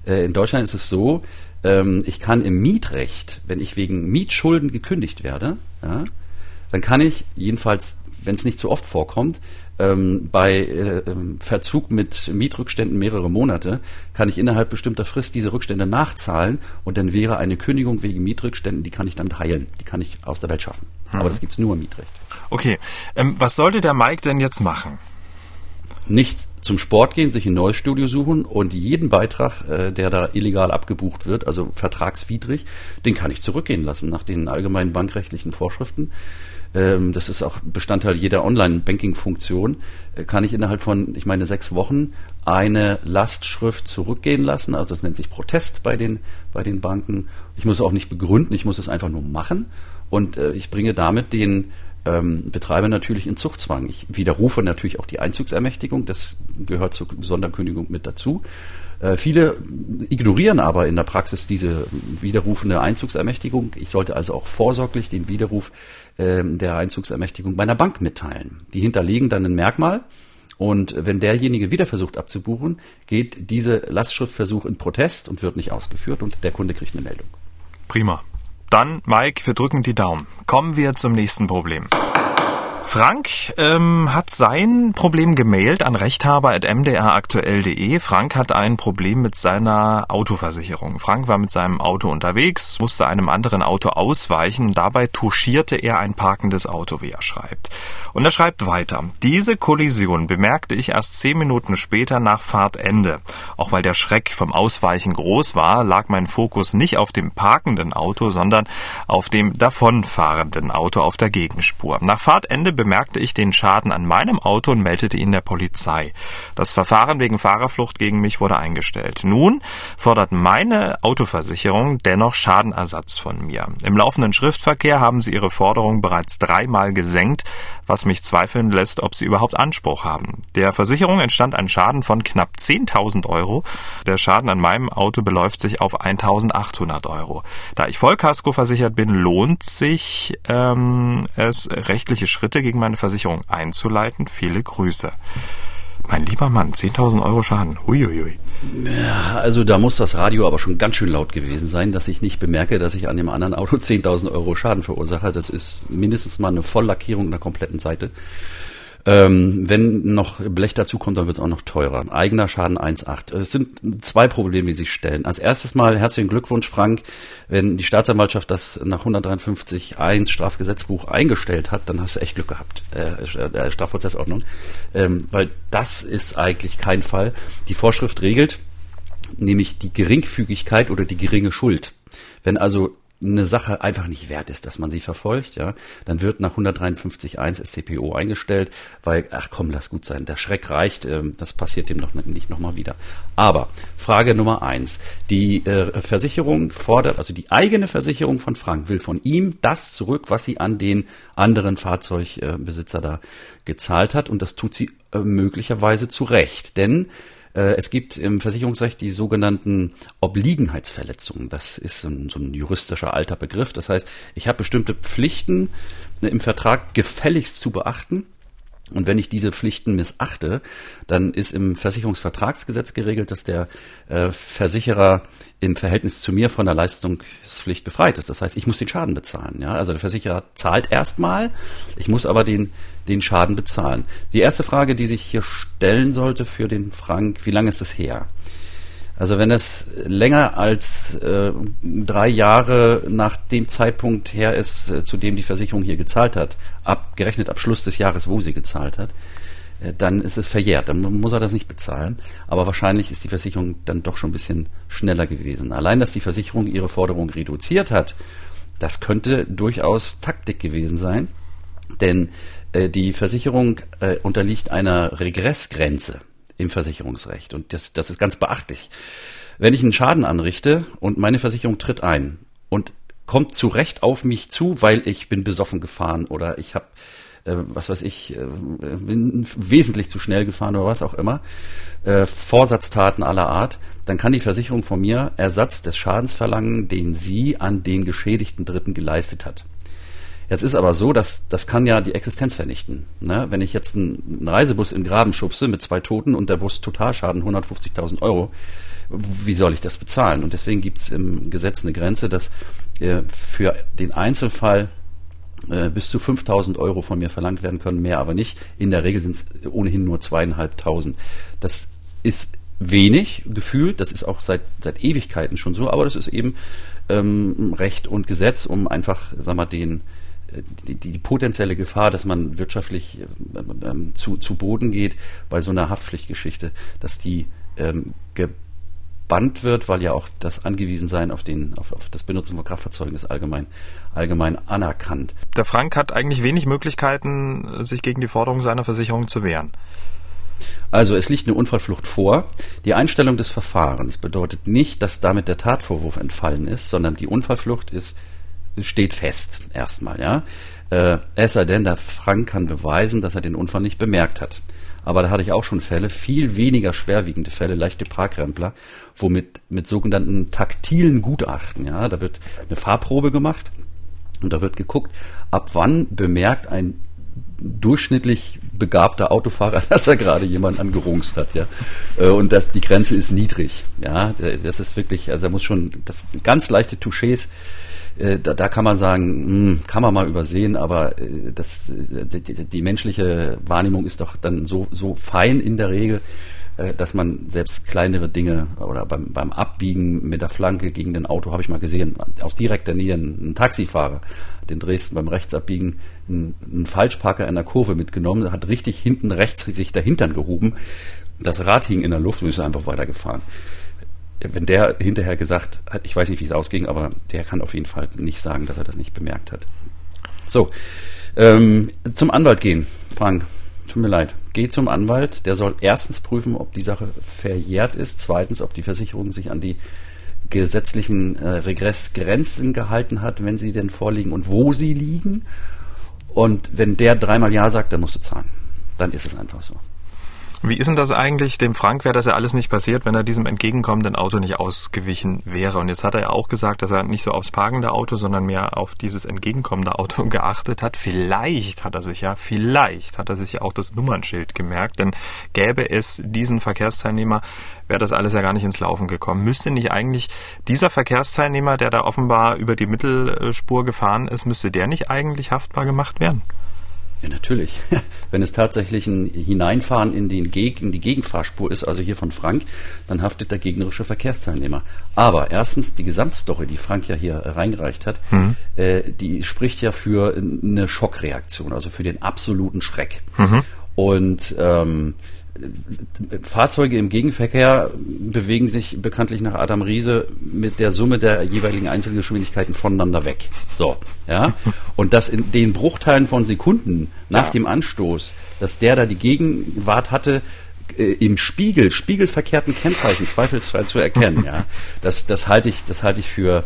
Äh, in Deutschland ist es so, ähm, ich kann im Mietrecht, wenn ich wegen Mietschulden gekündigt werde, ja, dann kann ich jedenfalls, wenn es nicht zu oft vorkommt, ähm, bei äh, ähm, Verzug mit Mietrückständen mehrere Monate, kann ich innerhalb bestimmter Frist diese Rückstände nachzahlen und dann wäre eine Kündigung wegen Mietrückständen, die kann ich damit heilen, die kann ich aus der Welt schaffen. Mhm. Aber das gibt es nur im Mietrecht. Okay, ähm, was sollte der Mike denn jetzt machen? Nicht zum Sport gehen, sich ein neues Studio suchen und jeden Beitrag, äh, der da illegal abgebucht wird, also vertragswidrig, den kann ich zurückgehen lassen nach den allgemeinen bankrechtlichen Vorschriften. Ähm, das ist auch Bestandteil jeder Online-Banking-Funktion. Äh, kann ich innerhalb von, ich meine, sechs Wochen eine Lastschrift zurückgehen lassen. Also das nennt sich Protest bei den, bei den Banken. Ich muss es auch nicht begründen, ich muss es einfach nur machen. Und äh, ich bringe damit den ähm, Betreiber natürlich in Zuchtzwang. Ich widerrufe natürlich auch die Einzugsermächtigung, das gehört zur Sonderkündigung mit dazu. Äh, viele ignorieren aber in der Praxis diese widerrufende Einzugsermächtigung. Ich sollte also auch vorsorglich den Widerruf äh, der Einzugsermächtigung meiner Bank mitteilen. Die hinterlegen dann ein Merkmal. Und wenn derjenige wieder versucht abzubuchen, geht diese Lastschriftversuch in Protest und wird nicht ausgeführt und der Kunde kriegt eine Meldung. Prima. Dann, Mike, wir drücken die Daumen. Kommen wir zum nächsten Problem. Frank ähm, hat sein Problem gemailt an rechthaber.mdraktuell.de. Frank hat ein Problem mit seiner Autoversicherung. Frank war mit seinem Auto unterwegs, musste einem anderen Auto ausweichen. Dabei touchierte er ein parkendes Auto, wie er schreibt. Und er schreibt weiter. Diese Kollision bemerkte ich erst zehn Minuten später nach Fahrtende. Auch weil der Schreck vom Ausweichen groß war, lag mein Fokus nicht auf dem parkenden Auto, sondern auf dem davonfahrenden Auto auf der Gegenspur. Nach Fahrtende bemerkte ich den Schaden an meinem Auto und meldete ihn der Polizei. Das Verfahren wegen Fahrerflucht gegen mich wurde eingestellt. Nun fordert meine Autoversicherung dennoch Schadenersatz von mir. Im laufenden Schriftverkehr haben sie ihre Forderung bereits dreimal gesenkt, was mich zweifeln lässt, ob sie überhaupt Anspruch haben. Der Versicherung entstand ein Schaden von knapp 10.000 Euro. Der Schaden an meinem Auto beläuft sich auf 1.800 Euro. Da ich Vollkasko versichert bin, lohnt sich ähm, es, rechtliche Schritte gegen meine Versicherung einzuleiten. Viele Grüße. Mein lieber Mann, 10.000 Euro Schaden. Huiuiui. Ja, also da muss das Radio aber schon ganz schön laut gewesen sein, dass ich nicht bemerke, dass ich an dem anderen Auto 10.000 Euro Schaden verursache. Das ist mindestens mal eine Volllackierung der kompletten Seite. Ähm, wenn noch Blech dazukommt, dann wird es auch noch teurer. Eigener Schaden 1,8. Es sind zwei Probleme, die sich stellen. Als erstes mal herzlichen Glückwunsch, Frank. Wenn die Staatsanwaltschaft das nach 153.1 Strafgesetzbuch eingestellt hat, dann hast du echt Glück gehabt. Äh, äh, Strafprozessordnung. Ähm, weil das ist eigentlich kein Fall. Die Vorschrift regelt nämlich die Geringfügigkeit oder die geringe Schuld. Wenn also eine Sache einfach nicht wert ist, dass man sie verfolgt, ja, dann wird nach 153.1 SCPO eingestellt, weil, ach komm, lass gut sein, der Schreck reicht, ähm, das passiert dem noch nicht nochmal wieder. Aber Frage Nummer eins, die äh, Versicherung fordert, also die eigene Versicherung von Frank will von ihm das zurück, was sie an den anderen Fahrzeugbesitzer da gezahlt hat. Und das tut sie äh, möglicherweise zu Recht, denn es gibt im Versicherungsrecht die sogenannten Obliegenheitsverletzungen. Das ist ein, so ein juristischer alter Begriff. Das heißt, ich habe bestimmte Pflichten äh, im Vertrag gefälligst zu beachten. Und wenn ich diese Pflichten missachte, dann ist im Versicherungsvertragsgesetz geregelt, dass der äh, Versicherer im Verhältnis zu mir von der Leistungspflicht befreit ist. Das heißt, ich muss den Schaden bezahlen. Ja? Also der Versicherer zahlt erstmal, ich muss aber den, den Schaden bezahlen. Die erste Frage, die sich hier stellen sollte für den Frank, wie lange ist es her? Also wenn es länger als äh, drei Jahre nach dem Zeitpunkt her ist, äh, zu dem die Versicherung hier gezahlt hat, abgerechnet ab Schluss des Jahres, wo sie gezahlt hat, äh, dann ist es verjährt. Dann muss er das nicht bezahlen. Aber wahrscheinlich ist die Versicherung dann doch schon ein bisschen schneller gewesen. Allein, dass die Versicherung ihre Forderung reduziert hat, das könnte durchaus Taktik gewesen sein. Denn äh, die Versicherung äh, unterliegt einer Regressgrenze im Versicherungsrecht. Und das, das ist ganz beachtlich. Wenn ich einen Schaden anrichte und meine Versicherung tritt ein und kommt zu Recht auf mich zu, weil ich bin besoffen gefahren oder ich habe, äh, was weiß ich, äh, bin wesentlich zu schnell gefahren oder was auch immer, äh, Vorsatztaten aller Art, dann kann die Versicherung von mir Ersatz des Schadens verlangen, den sie an den geschädigten Dritten geleistet hat. Jetzt ist aber so, dass das kann ja die Existenz vernichten. Ne? Wenn ich jetzt einen, Reisebus in Graben schubse mit zwei Toten und der Bus Totalschaden 150.000 Euro, wie soll ich das bezahlen? Und deswegen gibt es im Gesetz eine Grenze, dass äh, für den Einzelfall äh, bis zu 5.000 Euro von mir verlangt werden können, mehr aber nicht. In der Regel sind es ohnehin nur zweieinhalbtausend. Das ist wenig gefühlt, das ist auch seit, seit Ewigkeiten schon so, aber das ist eben ähm, Recht und Gesetz, um einfach, sag mal, den die, die, potenzielle Gefahr, dass man wirtschaftlich ähm, ähm, zu, zu Boden geht bei so einer Haftpflichtgeschichte, dass die ähm, gebannt wird, weil ja auch das Angewiesensein auf, den, auf, auf das Benutzen von Kraftfahrzeugen ist allgemein, allgemein anerkannt. Der Frank hat eigentlich wenig Möglichkeiten, sich gegen die Forderung seiner Versicherung zu wehren. Also es liegt eine Unfallflucht vor. Die Einstellung des Verfahrens bedeutet nicht, dass damit der Tatvorwurf entfallen ist, sondern die Unfallflucht ist steht fest erstmal, ja. Äh, es sei denn, der Frank kann beweisen, dass er den Unfall nicht bemerkt hat. Aber da hatte ich auch schon Fälle, viel weniger schwerwiegende Fälle, leichte Parkrempler, wo mit, mit sogenannten taktilen Gutachten, ja, da wird eine Fahrprobe gemacht und da wird geguckt, ab wann bemerkt ein durchschnittlich begabter Autofahrer, dass er gerade jemanden angerungst hat, ja. Äh, und das, die Grenze ist niedrig, ja. Das ist wirklich, also da muss schon, das ganz leichte Touchés äh, da, da kann man sagen, mh, hm, kann man mal übersehen, aber äh, das, äh, die, die, menschliche Wahrnehmung ist doch dann so, so fein in der Regel, äh, dass man selbst kleinere Dinge oder beim, beim Abbiegen mit der Flanke gegen den Auto, habe ich mal gesehen, aus direkter Nähe ein, Taxifahrer, den Dresden beim Rechtsabbiegen einen, einen Falschparker in der Kurve mitgenommen, hat richtig hinten rechts sich dahinter gehoben. Das Rad hing in der Luft und ist einfach weitergefahren wenn der hinterher gesagt hat, ich weiß nicht, wie es ausging, aber der kann auf jeden Fall nicht sagen, dass er das nicht bemerkt hat. So, ähm, zum Anwalt gehen, Frank. Tut mir leid. Geh zum Anwalt. Der soll erstens prüfen, ob die Sache verjährt ist. Zweitens, ob die Versicherung sich an die gesetzlichen äh, Regressgrenzen gehalten hat, wenn sie denn vorliegen und wo sie liegen. Und wenn der dreimal Ja sagt, dann musst du zahlen. Dann ist es einfach so. Wie ist denn das eigentlich? Dem Frank wäre das ja alles nicht passiert, wenn er diesem entgegenkommenden Auto nicht ausgewichen wäre. Und jetzt hat er ja auch gesagt, dass er nicht so aufs parkende Auto, sondern mehr auf dieses entgegenkommende Auto geachtet hat. Vielleicht hat er sich ja, vielleicht hat er sich ja auch das Nummernschild gemerkt, denn gäbe es diesen Verkehrsteilnehmer, wäre das alles ja gar nicht ins Laufen gekommen. Müsste nicht eigentlich dieser Verkehrsteilnehmer, der da offenbar über die Mittelspur gefahren ist, müsste der nicht eigentlich haftbar gemacht werden? Ja, natürlich. Wenn es tatsächlich ein Hineinfahren in, den Geg in die Gegenfahrspur ist, also hier von Frank, dann haftet der gegnerische Verkehrsteilnehmer. Aber erstens, die Gesamtstory, die Frank ja hier reingereicht hat, mhm. äh, die spricht ja für eine Schockreaktion, also für den absoluten Schreck. Mhm. Und ähm, Fahrzeuge im Gegenverkehr bewegen sich bekanntlich nach Adam Riese mit der Summe der jeweiligen Einzelgeschwindigkeiten voneinander weg. So, ja. Und dass in den Bruchteilen von Sekunden nach ja. dem Anstoß, dass der da die Gegenwart hatte, äh, im Spiegel, spiegelverkehrten Kennzeichen zweifelsfrei zu erkennen, ja. Das, das halte ich, das halte ich für,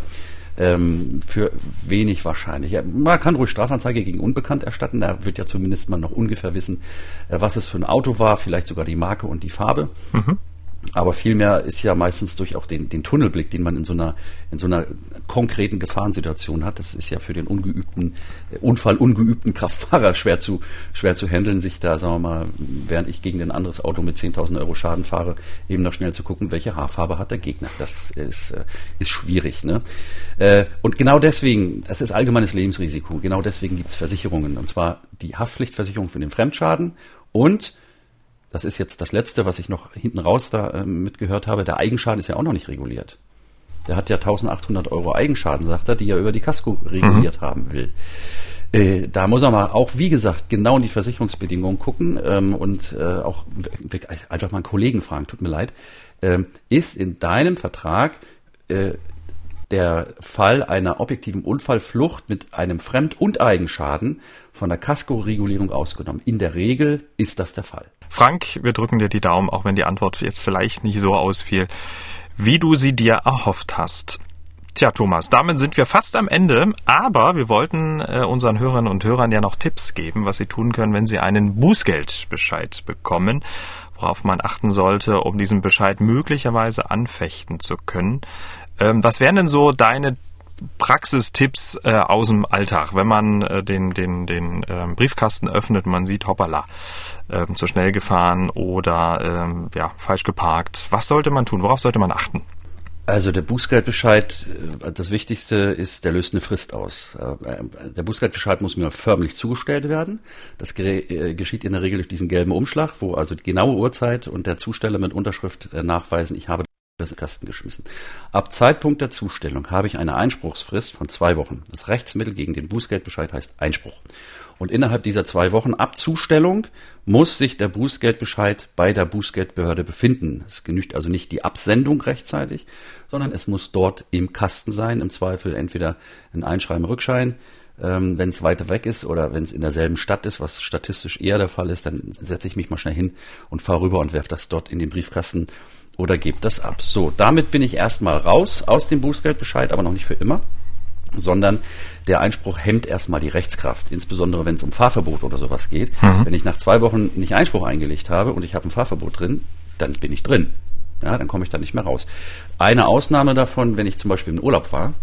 ähm, für wenig wahrscheinlich. Man kann ruhig Strafanzeige gegen Unbekannt erstatten, da wird ja zumindest man noch ungefähr wissen, äh, was es für ein Auto war, vielleicht sogar die Marke und die Farbe. Mhm. Aber vielmehr ist ja meistens durch auch den, den Tunnelblick, den man in so einer, in so einer konkreten Gefahrensituation hat. Das ist ja für den ungeübten, äh, unfallungeübten Kraftfahrer schwer zu, schwer zu handeln, sich da, sagen wir mal, während ich gegen ein anderes Auto mit 10.000 Euro Schaden fahre, eben noch schnell zu gucken, welche Haarfarbe hat der Gegner. Das ist, äh, ist schwierig. Ne? Äh, und genau deswegen, das ist allgemeines Lebensrisiko, genau deswegen gibt es Versicherungen. Und zwar die Haftpflichtversicherung für den Fremdschaden und das ist jetzt das Letzte, was ich noch hinten raus da äh, mitgehört habe, der Eigenschaden ist ja auch noch nicht reguliert. Der hat ja 1800 Euro Eigenschaden, sagt er, die er über die Casco reguliert mhm. haben will. Äh, da muss er mal auch, wie gesagt, genau in die Versicherungsbedingungen gucken ähm, und äh, auch einfach mal einen Kollegen fragen, tut mir leid. Ähm, ist in deinem Vertrag äh, der Fall einer objektiven Unfallflucht mit einem Fremd- und Eigenschaden von der Casco-Regulierung ausgenommen? In der Regel ist das der Fall. Frank, wir drücken dir die Daumen, auch wenn die Antwort jetzt vielleicht nicht so ausfiel, wie du sie dir erhofft hast. Tja, Thomas, damit sind wir fast am Ende, aber wir wollten äh, unseren Hörerinnen und Hörern ja noch Tipps geben, was sie tun können, wenn sie einen Bußgeldbescheid bekommen, worauf man achten sollte, um diesen Bescheid möglicherweise anfechten zu können. Ähm, was wären denn so deine Praxistipps äh, aus dem Alltag, wenn man äh, den, den, den äh, Briefkasten öffnet, man sieht, hoppala, äh, zu schnell gefahren oder äh, ja, falsch geparkt. Was sollte man tun? Worauf sollte man achten? Also der Bußgeldbescheid, äh, das Wichtigste ist, der löst eine Frist aus. Äh, der Bußgeldbescheid muss mir förmlich zugestellt werden. Das äh, geschieht in der Regel durch diesen gelben Umschlag, wo also die genaue Uhrzeit und der Zusteller mit Unterschrift nachweisen, ich habe das Kasten geschmissen. Ab Zeitpunkt der Zustellung habe ich eine Einspruchsfrist von zwei Wochen. Das Rechtsmittel gegen den Bußgeldbescheid heißt Einspruch. Und innerhalb dieser zwei Wochen ab Zustellung muss sich der Bußgeldbescheid bei der Bußgeldbehörde befinden. Es genügt also nicht die Absendung rechtzeitig, sondern es muss dort im Kasten sein. Im Zweifel entweder ein Einschreiben Rückschein, ähm, wenn es weiter weg ist oder wenn es in derselben Stadt ist, was statistisch eher der Fall ist, dann setze ich mich mal schnell hin und fahre rüber und werfe das dort in den Briefkasten oder gebt das ab. So, damit bin ich erstmal raus aus dem Bußgeldbescheid, aber noch nicht für immer, sondern der Einspruch hemmt erstmal die Rechtskraft, insbesondere wenn es um Fahrverbot oder sowas geht. Mhm. Wenn ich nach zwei Wochen nicht Einspruch eingelegt habe und ich habe ein Fahrverbot drin, dann bin ich drin. Ja, dann komme ich da nicht mehr raus. Eine Ausnahme davon, wenn ich zum Beispiel im Urlaub war,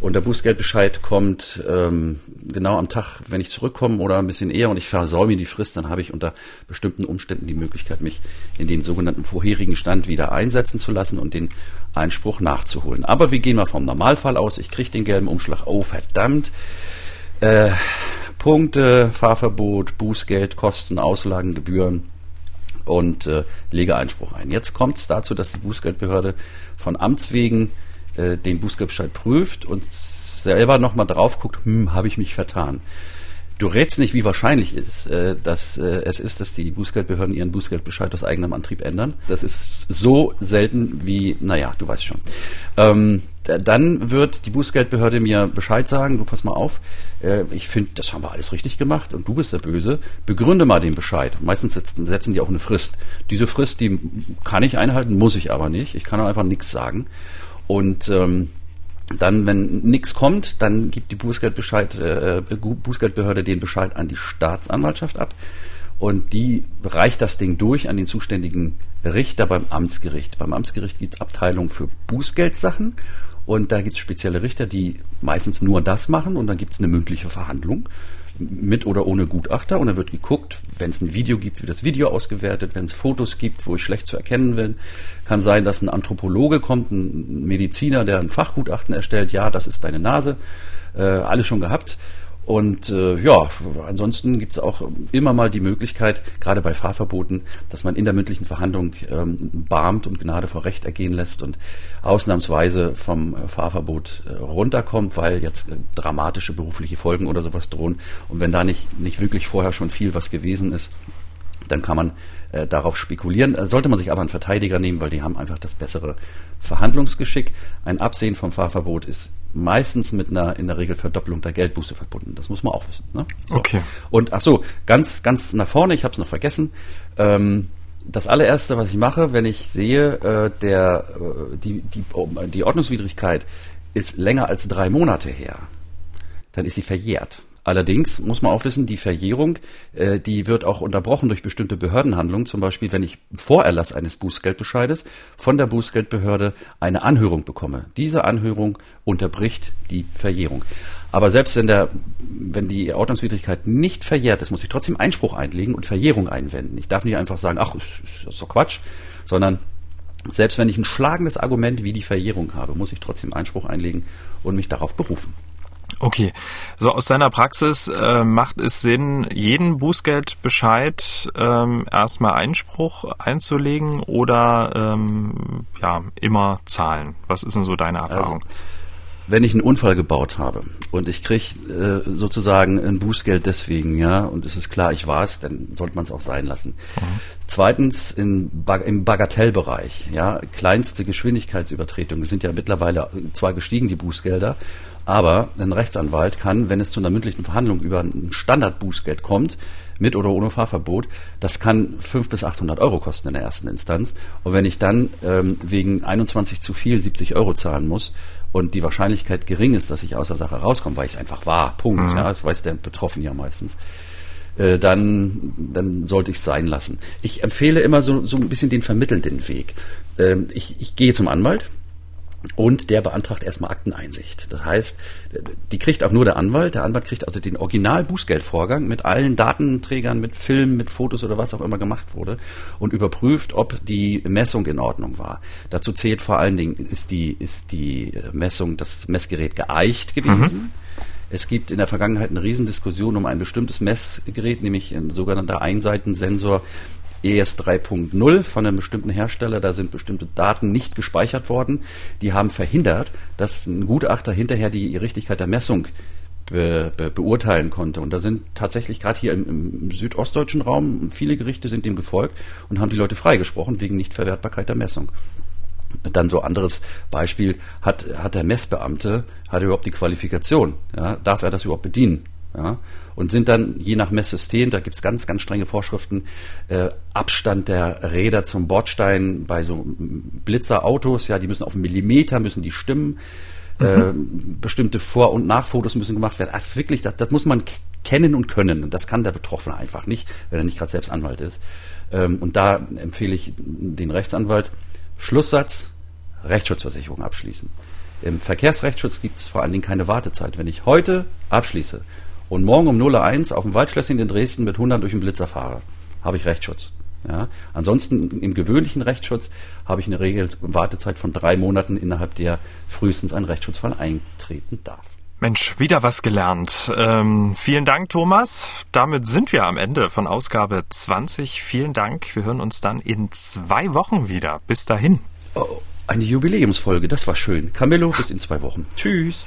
und der Bußgeldbescheid kommt ähm, genau am Tag, wenn ich zurückkomme oder ein bisschen eher und ich versäume die Frist, dann habe ich unter bestimmten Umständen die Möglichkeit, mich in den sogenannten vorherigen Stand wieder einsetzen zu lassen und den Einspruch nachzuholen. Aber wir gehen mal vom Normalfall aus. Ich kriege den gelben Umschlag. Oh, verdammt. Äh, Punkte, Fahrverbot, Bußgeld, Kosten, Auslagen, Gebühren und äh, lege Einspruch ein. Jetzt kommt es dazu, dass die Bußgeldbehörde von Amts wegen äh, den Bußgeldbescheid prüft und selber nochmal drauf guckt, hm, habe ich mich vertan. Du rätst nicht, wie wahrscheinlich ist, äh, dass äh, es ist, dass die Bußgeldbehörden ihren Bußgeldbescheid aus eigenem Antrieb ändern. Das ist so selten wie, naja, du weißt schon. Ähm, dann wird die Bußgeldbehörde mir Bescheid sagen, du pass mal auf, äh, ich finde, das haben wir alles richtig gemacht und du bist der Böse, begründe mal den Bescheid. Meistens setzen, setzen die auch eine Frist. Diese Frist, die kann ich einhalten, muss ich aber nicht. Ich kann auch einfach nichts sagen. Und ähm, dann, wenn nichts kommt, dann gibt die Bußgeldbescheid, äh, Bußgeldbehörde den Bescheid an die Staatsanwaltschaft ab. Und die reicht das Ding durch an den zuständigen Richter beim Amtsgericht. Beim Amtsgericht gibt es Abteilungen für Bußgeldsachen. Und da gibt es spezielle Richter, die meistens nur das machen. Und dann gibt es eine mündliche Verhandlung mit oder ohne Gutachter. Und dann wird geguckt, wenn es ein Video gibt, wird das Video ausgewertet, wenn es Fotos gibt, wo ich schlecht zu erkennen bin, kann sein, dass ein Anthropologe kommt, ein Mediziner, der ein Fachgutachten erstellt, ja, das ist deine Nase, äh, alles schon gehabt und äh, ja, ansonsten gibt es auch immer mal die Möglichkeit, gerade bei Fahrverboten, dass man in der mündlichen Verhandlung ähm, barmt und Gnade vor Recht ergehen lässt und ausnahmsweise vom äh, Fahrverbot äh, runterkommt, weil jetzt äh, dramatische berufliche Folgen oder sowas drohen. Und wenn da nicht, nicht wirklich vorher schon viel was gewesen ist, dann kann man äh, darauf spekulieren. Äh, sollte man sich aber einen Verteidiger nehmen, weil die haben einfach das bessere Verhandlungsgeschick. Ein Absehen vom Fahrverbot ist meistens mit einer in der Regel Verdoppelung der Geldbuße verbunden. Das muss man auch wissen. Ne? So. Okay. Und ach so, ganz ganz nach vorne. Ich habe es noch vergessen. Ähm, das allererste, was ich mache, wenn ich sehe, äh, der, äh, die, die, die Ordnungswidrigkeit ist länger als drei Monate her, dann ist sie verjährt. Allerdings muss man auch wissen, die Verjährung, äh, die wird auch unterbrochen durch bestimmte Behördenhandlungen. Zum Beispiel, wenn ich vor Erlass eines Bußgeldbescheides von der Bußgeldbehörde eine Anhörung bekomme. Diese Anhörung unterbricht die Verjährung. Aber selbst wenn, der, wenn die Ordnungswidrigkeit nicht verjährt ist, muss ich trotzdem Einspruch einlegen und Verjährung einwenden. Ich darf nicht einfach sagen, ach, ist, ist doch Quatsch, sondern selbst wenn ich ein schlagendes Argument wie die Verjährung habe, muss ich trotzdem Einspruch einlegen und mich darauf berufen. Okay, so aus deiner Praxis äh, macht es Sinn, jeden Bußgeldbescheid ähm, erstmal Einspruch einzulegen oder ähm, ja immer zahlen? Was ist denn so deine also, Erfahrung? Also, wenn ich einen Unfall gebaut habe und ich kriege äh, sozusagen ein Bußgeld deswegen, ja, und es ist klar, ich war es, dann sollte man es auch sein lassen. Mhm. Zweitens in, im Bagatellbereich, ja, kleinste Geschwindigkeitsübertretungen sind ja mittlerweile zwar gestiegen die Bußgelder, aber ein Rechtsanwalt kann, wenn es zu einer mündlichen Verhandlung über ein Standardbußgeld kommt, mit oder ohne Fahrverbot, das kann 500 bis 800 Euro kosten in der ersten Instanz. Und wenn ich dann ähm, wegen 21 zu viel 70 Euro zahlen muss und die Wahrscheinlichkeit gering ist, dass ich aus der Sache rauskomme, weil ich es einfach war, Punkt, mhm. ja, das weiß der Betroffene ja meistens, äh, dann, dann sollte ich es sein lassen. Ich empfehle immer so, so ein bisschen den vermittelnden Weg. Ähm, ich, ich gehe zum Anwalt, und der beantragt erstmal Akteneinsicht. Das heißt, die kriegt auch nur der Anwalt. Der Anwalt kriegt also den Original-Bußgeldvorgang mit allen Datenträgern, mit Filmen, mit Fotos oder was auch immer gemacht wurde und überprüft, ob die Messung in Ordnung war. Dazu zählt vor allen Dingen, ist die, ist die Messung, das Messgerät geeicht gewesen. Mhm. Es gibt in der Vergangenheit eine Riesendiskussion um ein bestimmtes Messgerät, nämlich ein sogenannter Einseitensensor, ES 3.0 von einem bestimmten Hersteller, da sind bestimmte Daten nicht gespeichert worden. Die haben verhindert, dass ein Gutachter hinterher die Richtigkeit der Messung be, be, beurteilen konnte. Und da sind tatsächlich gerade hier im, im, südostdeutschen Raum viele Gerichte sind dem gefolgt und haben die Leute freigesprochen wegen Nichtverwertbarkeit der Messung. Dann so anderes Beispiel, hat, hat der Messbeamte, hat er überhaupt die Qualifikation? Ja, darf er das überhaupt bedienen? Ja, und sind dann je nach Messsystem, da gibt es ganz, ganz strenge Vorschriften, äh, Abstand der Räder zum Bordstein bei so Blitzerautos, ja, die müssen auf einen Millimeter, müssen die stimmen. Mhm. Äh, bestimmte Vor- und Nachfotos müssen gemacht werden. Also wirklich, das, das muss man kennen und können. Und das kann der Betroffene einfach nicht, wenn er nicht gerade selbst Anwalt ist. Ähm, und da empfehle ich den Rechtsanwalt, Schlusssatz, Rechtsschutzversicherung abschließen. Im Verkehrsrechtsschutz gibt es vor allen Dingen keine Wartezeit. Wenn ich heute abschließe und morgen um 0.01 Uhr auf dem Waldschlösschen in Dresden mit 100 durch den Blitzer fahre, habe ich Rechtsschutz. Ja. Ansonsten im gewöhnlichen Rechtsschutz habe ich eine Regel Wartezeit von drei Monaten, innerhalb der frühestens ein Rechtsschutzfall eintreten darf. Mensch, wieder was gelernt. Ähm, vielen Dank, Thomas. Damit sind wir am Ende von Ausgabe 20. Vielen Dank. Wir hören uns dann in zwei Wochen wieder. Bis dahin. Oh, eine Jubiläumsfolge, das war schön. Camillo, bis in zwei Wochen. Tschüss.